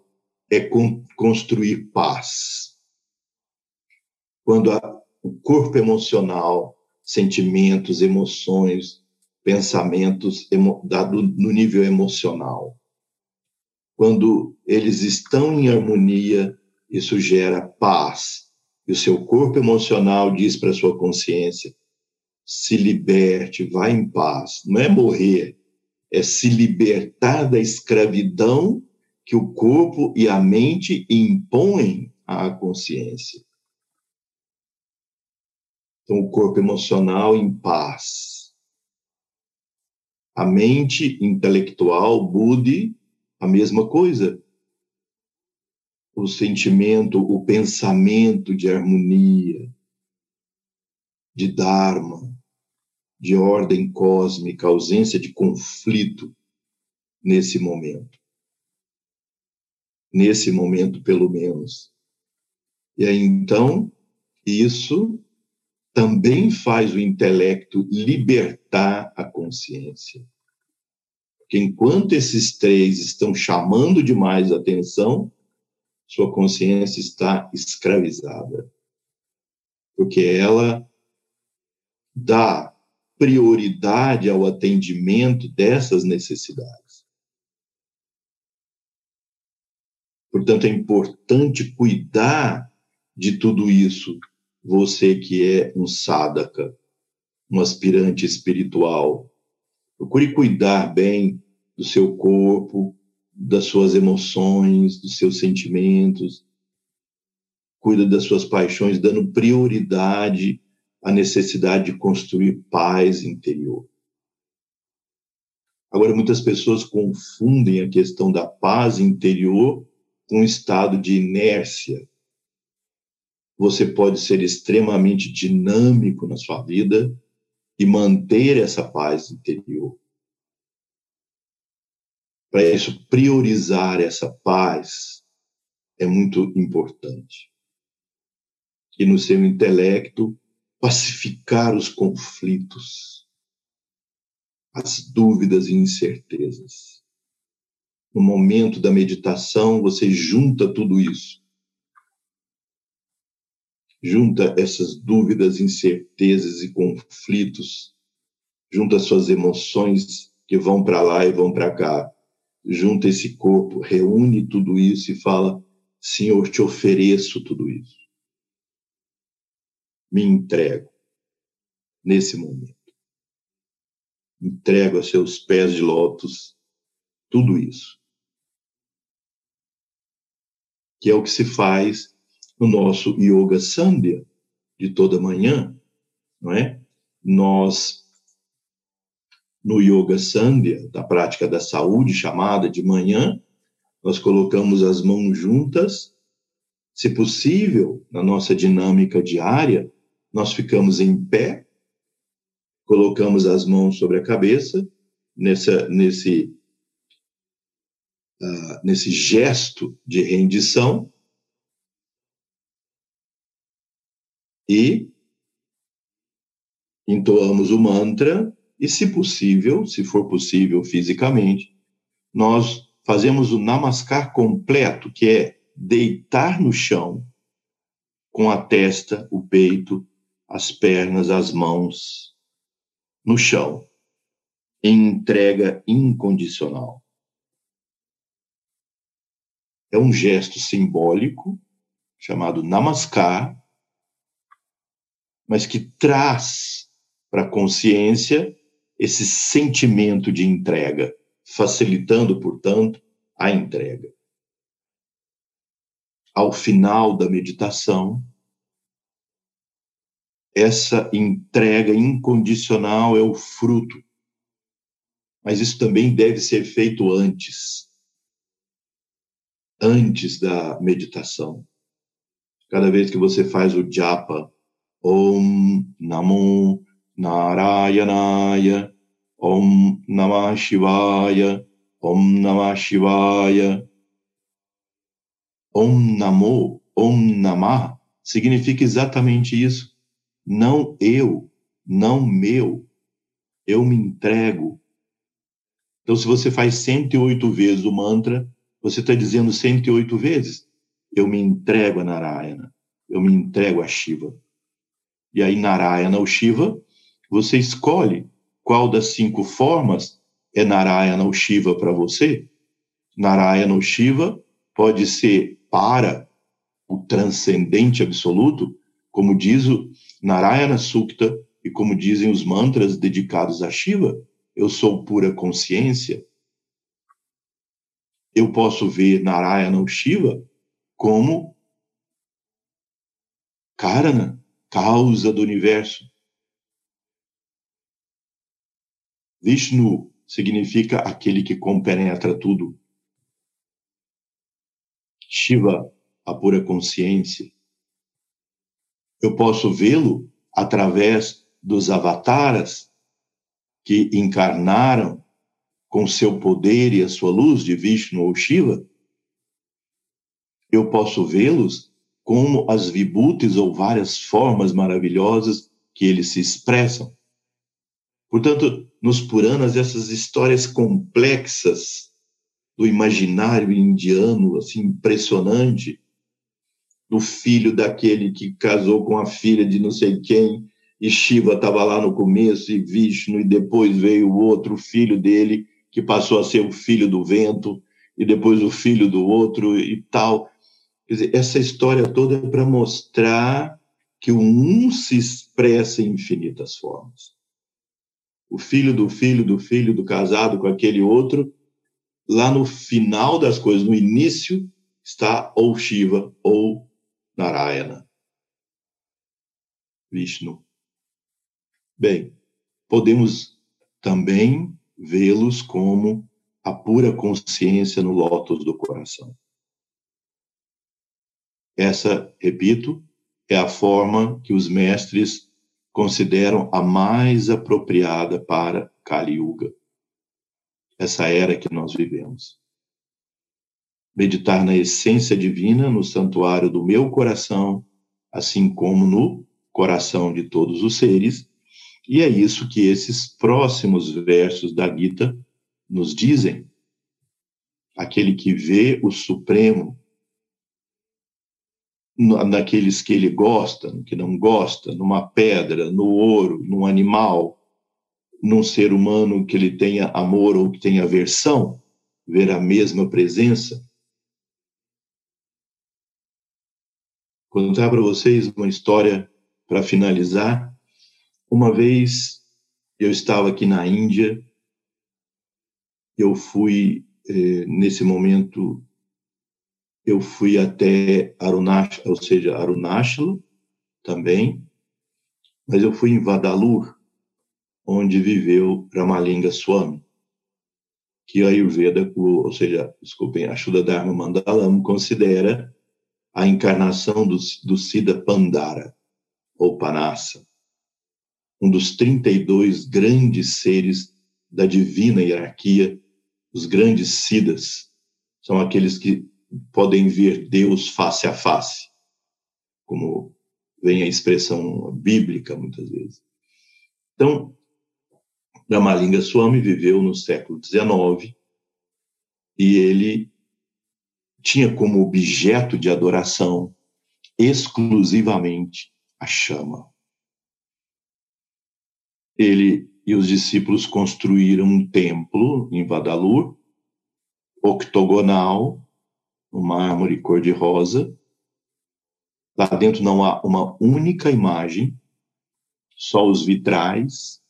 S1: é con construir paz. Quando a, o corpo emocional, sentimentos, emoções, pensamentos dado no nível emocional, quando eles estão em harmonia, isso gera paz, e o seu corpo emocional diz para a sua consciência: se liberte, vá em paz. Não é morrer, é se libertar da escravidão que o corpo e a mente impõem à consciência. Então, o corpo emocional em paz. A mente intelectual, Budi, a mesma coisa o sentimento, o pensamento de harmonia, de Dharma, de ordem cósmica, ausência de conflito nesse momento. Nesse momento, pelo menos. E aí, então, isso também faz o intelecto libertar a consciência. Porque enquanto esses três estão chamando demais a atenção, sua consciência está escravizada. Porque ela dá prioridade ao atendimento dessas necessidades. Portanto, é importante cuidar de tudo isso. Você que é um sadhaka, um aspirante espiritual, procure cuidar bem do seu corpo, das suas emoções, dos seus sentimentos, cuida das suas paixões, dando prioridade à necessidade de construir paz interior. Agora, muitas pessoas confundem a questão da paz interior com um estado de inércia. Você pode ser extremamente dinâmico na sua vida e manter essa paz interior. Para isso, priorizar essa paz é muito importante. E no seu intelecto, pacificar os conflitos, as dúvidas e incertezas. No momento da meditação, você junta tudo isso. Junta essas dúvidas, incertezas e conflitos, junta suas emoções que vão para lá e vão para cá, junta esse corpo, reúne tudo isso e fala: Senhor, te ofereço tudo isso. Me entrego nesse momento. Entrego a seus pés de lótus tudo isso. Que é o que se faz no nosso Yoga Sandhya de toda manhã, não é? Nós no Yoga Sandhya, da prática da saúde, chamada de manhã, nós colocamos as mãos juntas. Se possível, na nossa dinâmica diária, nós ficamos em pé, colocamos as mãos sobre a cabeça, nessa, nesse, uh, nesse gesto de rendição, e entoamos o mantra e, se possível, se for possível fisicamente, nós fazemos o namaskar completo, que é deitar no chão com a testa, o peito, as pernas, as mãos no chão, em entrega incondicional. É um gesto simbólico chamado namaskar, mas que traz para a consciência esse sentimento de entrega, facilitando, portanto, a entrega. Ao final da meditação, essa entrega incondicional é o fruto. Mas isso também deve ser feito antes. Antes da meditação. Cada vez que você faz o japa, Om Namo Narayanaya Om Namah Shivaya, Om Namah Shivaya. Om Namo, Om Namah, significa exatamente isso. Não eu, não meu. Eu me entrego. Então, se você faz 108 vezes o mantra, você está dizendo 108 vezes: Eu me entrego a Narayana, eu me entrego a Shiva. E aí, Narayana ou Shiva, você escolhe qual das cinco formas é Narayana ou Shiva para você? Narayana ou Shiva pode ser para o transcendente absoluto, como diz o Narayana Sukta e como dizem os mantras dedicados a Shiva, eu sou pura consciência. Eu posso ver Narayana ou Shiva como Karana, causa do universo. Vishnu significa aquele que compenetra tudo. Shiva, a pura consciência. Eu posso vê-lo através dos avataras que encarnaram com seu poder e a sua luz de Vishnu ou Shiva. Eu posso vê-los como as vibhutis ou várias formas maravilhosas que eles se expressam. Portanto, nos Puranas, essas histórias complexas do imaginário indiano, assim, impressionante, do filho daquele que casou com a filha de não sei quem, e Shiva estava lá no começo, e Vishnu, e depois veio o outro filho dele, que passou a ser o filho do vento, e depois o filho do outro e tal. Dizer, essa história toda é para mostrar que o um se expressa em infinitas formas. O filho do filho do filho do casado com aquele outro, lá no final das coisas, no início, está ou Shiva ou Narayana. Vishnu. Bem, podemos também vê-los como a pura consciência no lótus do coração. Essa, repito, é a forma que os mestres consideram a mais apropriada para Kali Yuga, essa era que nós vivemos. Meditar na essência divina no santuário do meu coração, assim como no coração de todos os seres, e é isso que esses próximos versos da Gita nos dizem. Aquele que vê o Supremo naqueles que ele gosta, no que não gosta, numa pedra, no ouro, num animal, num ser humano que ele tenha amor ou que tenha aversão, ver a mesma presença. Contar para vocês uma história para finalizar. Uma vez eu estava aqui na Índia, eu fui, eh, nesse momento, eu fui até Arunachala, ou seja, Arunachala também, mas eu fui em Vadalur, onde viveu Ramalinga Swami, que a Ayurveda, ou seja, desculpem, a Shuddha Dharma Mandalam considera a encarnação do, do Siddha Pandara, ou Panassa, um dos 32 grandes seres da divina hierarquia, os grandes Siddhas, são aqueles que podem ver Deus face a face, como vem a expressão bíblica muitas vezes. Então, Ramalinga Swami viveu no século XIX e ele tinha como objeto de adoração exclusivamente a chama. Ele e os discípulos construíram um templo em Vadalur, octogonal, no mármore cor-de-rosa. Lá dentro não há uma única imagem, só os vitrais.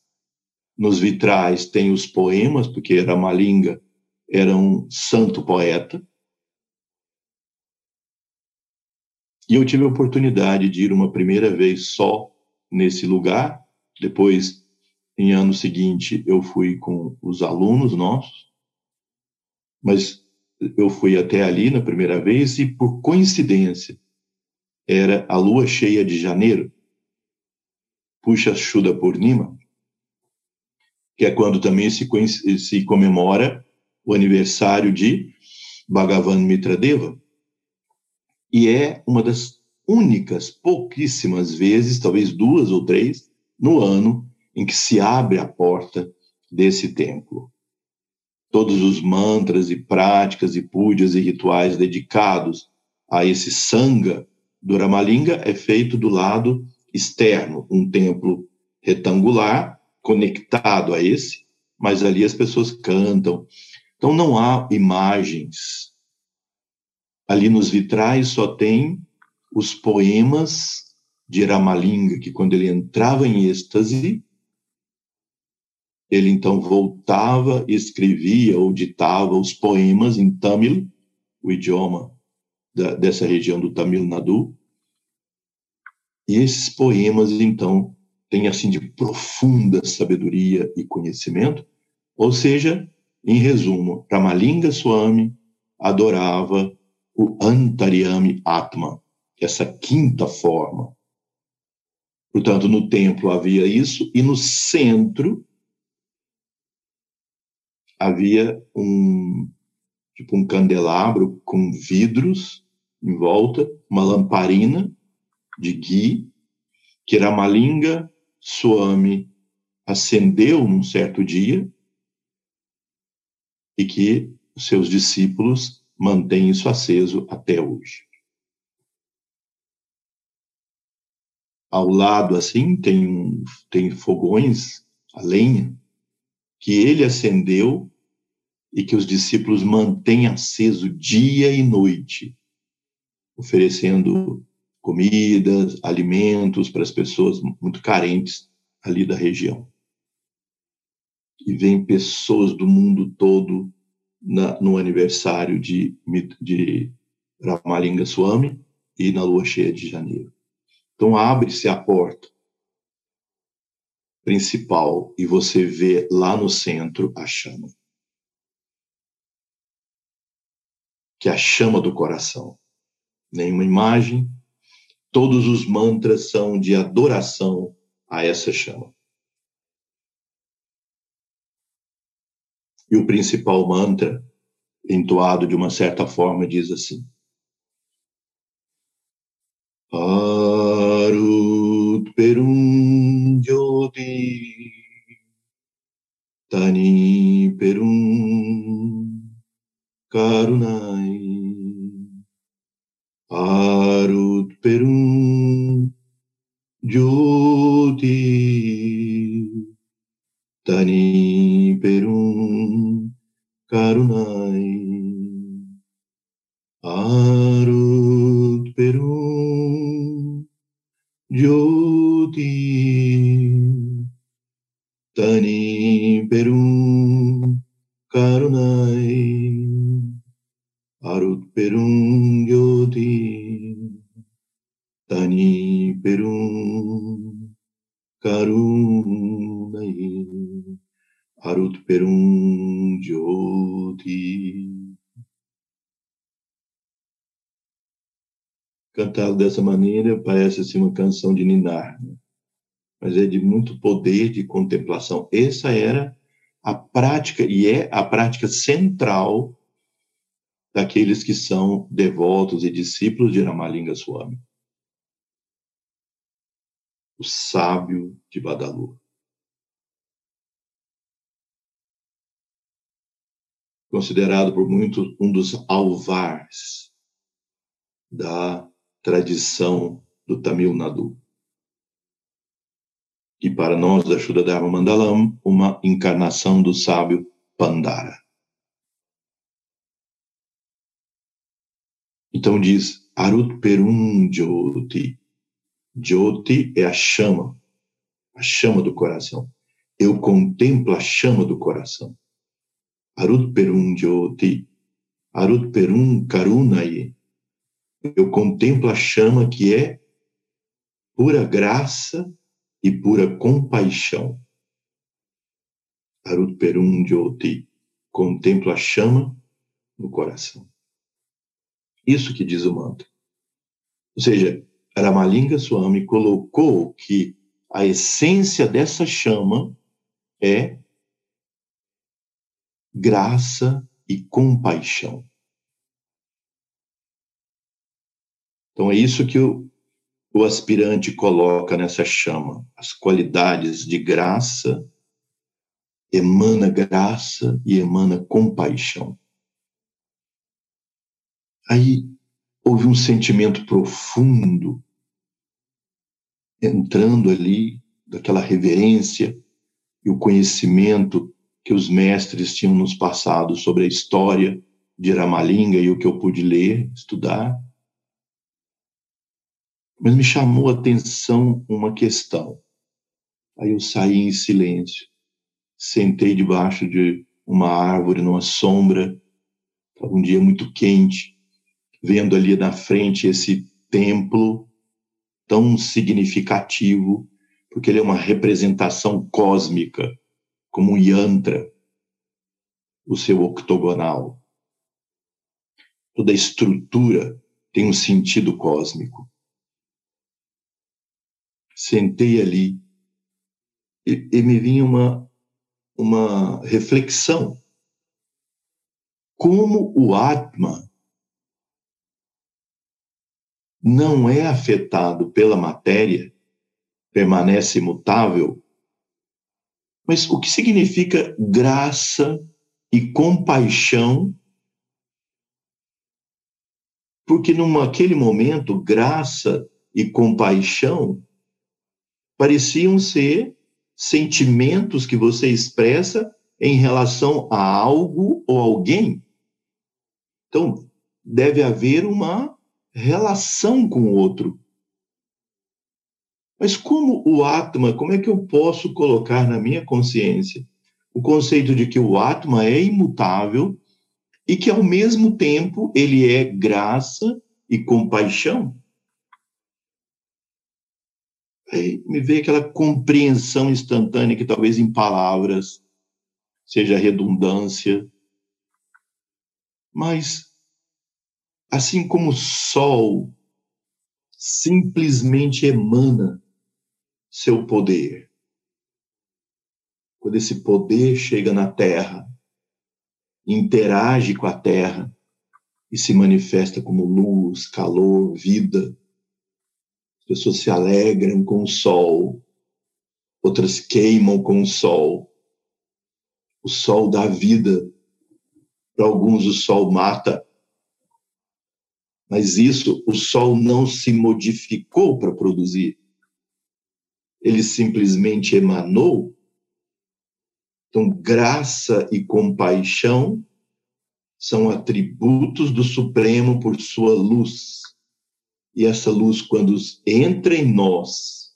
S1: Nos vitrais tem os poemas, porque Ramalinga era um santo poeta. E eu tive a oportunidade de ir uma primeira vez só nesse lugar. Depois, em ano seguinte, eu fui com os alunos nossos. Mas eu fui até ali na primeira vez e, por coincidência, era a lua cheia de janeiro, Puxa Shuddha Purnima, que é quando também se, se comemora o aniversário de Bhagavan Mitradeva. E é uma das únicas, pouquíssimas vezes, talvez duas ou três, no ano em que se abre a porta desse templo todos os mantras e práticas e pujas e rituais dedicados a esse sanga do Ramalinga é feito do lado externo, um templo retangular conectado a esse, mas ali as pessoas cantam. Então não há imagens. Ali nos vitrais só tem os poemas de Ramalinga, que quando ele entrava em êxtase, ele então voltava, escrevia ou ditava os poemas em Tamil, o idioma da, dessa região do Tamil Nadu. E esses poemas, então, têm assim de profunda sabedoria e conhecimento, ou seja, em resumo, Ramalinga Swami adorava o Antaryami Atma, essa quinta forma. Portanto, no templo havia isso, e no centro havia um tipo um candelabro com vidros em volta, uma lamparina de ghee que Ramalinga Swami acendeu num certo dia e que seus discípulos mantêm isso aceso até hoje. Ao lado, assim, tem, tem fogões a lenha que ele acendeu e que os discípulos mantêm aceso dia e noite, oferecendo comidas, alimentos para as pessoas muito carentes ali da região. E vem pessoas do mundo todo na, no aniversário de, de Ramalinga Swami e na lua cheia de janeiro. Então abre-se a porta principal e você vê lá no centro a chama. Que é a chama do coração. Nenhuma imagem, todos os mantras são de adoração a essa chama. E o principal mantra, entoado de uma certa forma, diz assim: Arut Perum Jyoti Tani Perum Karunai Arut Perum Jyoti Tani Perum Karunai Dessa maneira parece assim uma canção de Ninar, né? mas é de muito poder de contemplação. Essa era a prática, e é a prática central daqueles que são devotos e discípulos de Ramalinga Swami. O sábio de Badalu. Considerado por muitos um dos alvares da tradição do Tamil Nadu. E para nós da Shuddha Dharma Mandalam, uma encarnação do sábio Pandara. Então diz Arut Perum Jyoti. Jyoti é a chama, a chama do coração. Eu contemplo a chama do coração. Arut Perum Jyoti. Arut Perum Karunaye. Eu contemplo a chama que é pura graça e pura compaixão. Arut Perum Jyoti. Contemplo a chama no coração. Isso que diz o mantra. Ou seja, Ramalinga Swami colocou que a essência dessa chama é graça e compaixão. Então é isso que o, o aspirante coloca nessa chama, as qualidades de graça, emana graça e emana compaixão. Aí houve um sentimento profundo entrando ali, daquela reverência e o conhecimento que os mestres tinham nos passado sobre a história de Ramalinga e o que eu pude ler, estudar. Mas me chamou a atenção uma questão. Aí eu saí em silêncio, sentei debaixo de uma árvore, numa sombra, um dia muito quente, vendo ali na frente esse templo tão significativo, porque ele é uma representação cósmica, como um yantra, o seu octogonal. Toda a estrutura tem um sentido cósmico. Sentei ali e, e me vinha uma, uma reflexão. Como o Atma não é afetado pela matéria, permanece imutável. Mas o que significa graça e compaixão? Porque naquele momento, graça e compaixão pareciam ser sentimentos que você expressa em relação a algo ou alguém. Então, deve haver uma relação com o outro. Mas como o Atma, como é que eu posso colocar na minha consciência o conceito de que o Atma é imutável e que, ao mesmo tempo, ele é graça e compaixão? Aí me veio aquela compreensão instantânea que talvez em palavras seja redundância, mas assim como o sol simplesmente emana seu poder. Quando esse poder chega na Terra, interage com a Terra e se manifesta como luz, calor, vida, as pessoas se alegram com o sol, outras queimam com o sol. O sol dá vida, para alguns o sol mata, mas isso o Sol não se modificou para produzir. Ele simplesmente emanou. Então, graça e compaixão são atributos do Supremo por sua luz. E essa luz, quando entra em nós,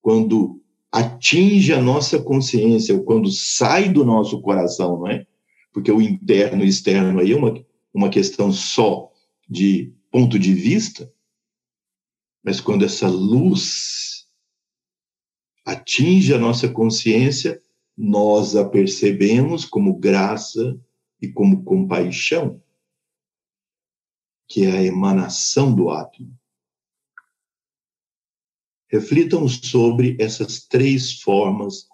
S1: quando atinge a nossa consciência, ou quando sai do nosso coração, não é? Porque o interno e externo aí é uma, uma questão só de ponto de vista, mas quando essa luz atinge a nossa consciência, nós a percebemos como graça e como compaixão, que é a emanação do átomo. Reflitam sobre essas três formas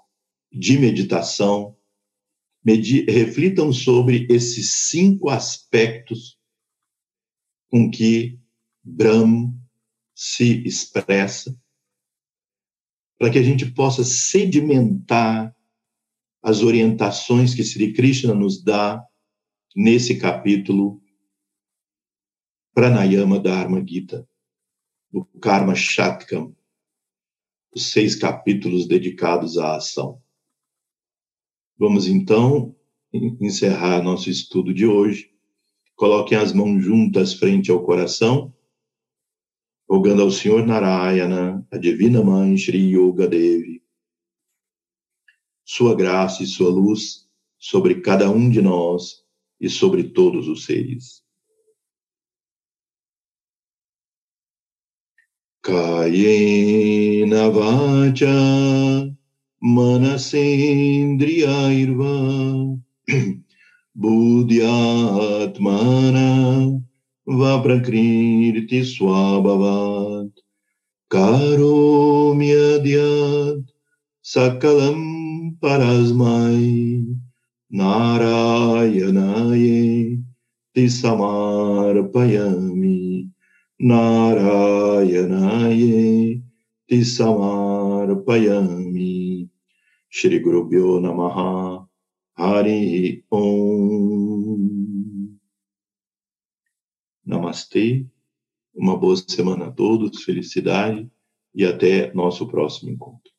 S1: de meditação, medi reflitam sobre esses cinco aspectos com que Brahma se expressa, para que a gente possa sedimentar as orientações que Sri Krishna nos dá nesse capítulo Pranayama Dharma Gita, do Karma Shatkam, os seis capítulos dedicados à ação. Vamos então encerrar nosso estudo de hoje Coloquem as mãos juntas frente ao coração, rogando ao Senhor Narayana, a Divina Mãe Sri Yoga Devi, sua graça e sua luz sobre cada um de nós e sobre todos os seres. Kayena vacha manasendriyairva <clears throat> Budhyatmana vaprakirti swabhavat. Karomyadyat sakalam parasmai narayanaye tisamarpayami. Narayanaye Tisamarpayami Shri Gurubhyo Namaha Hari Om. Namastê, uma boa semana a todos, felicidade e até nosso próximo encontro.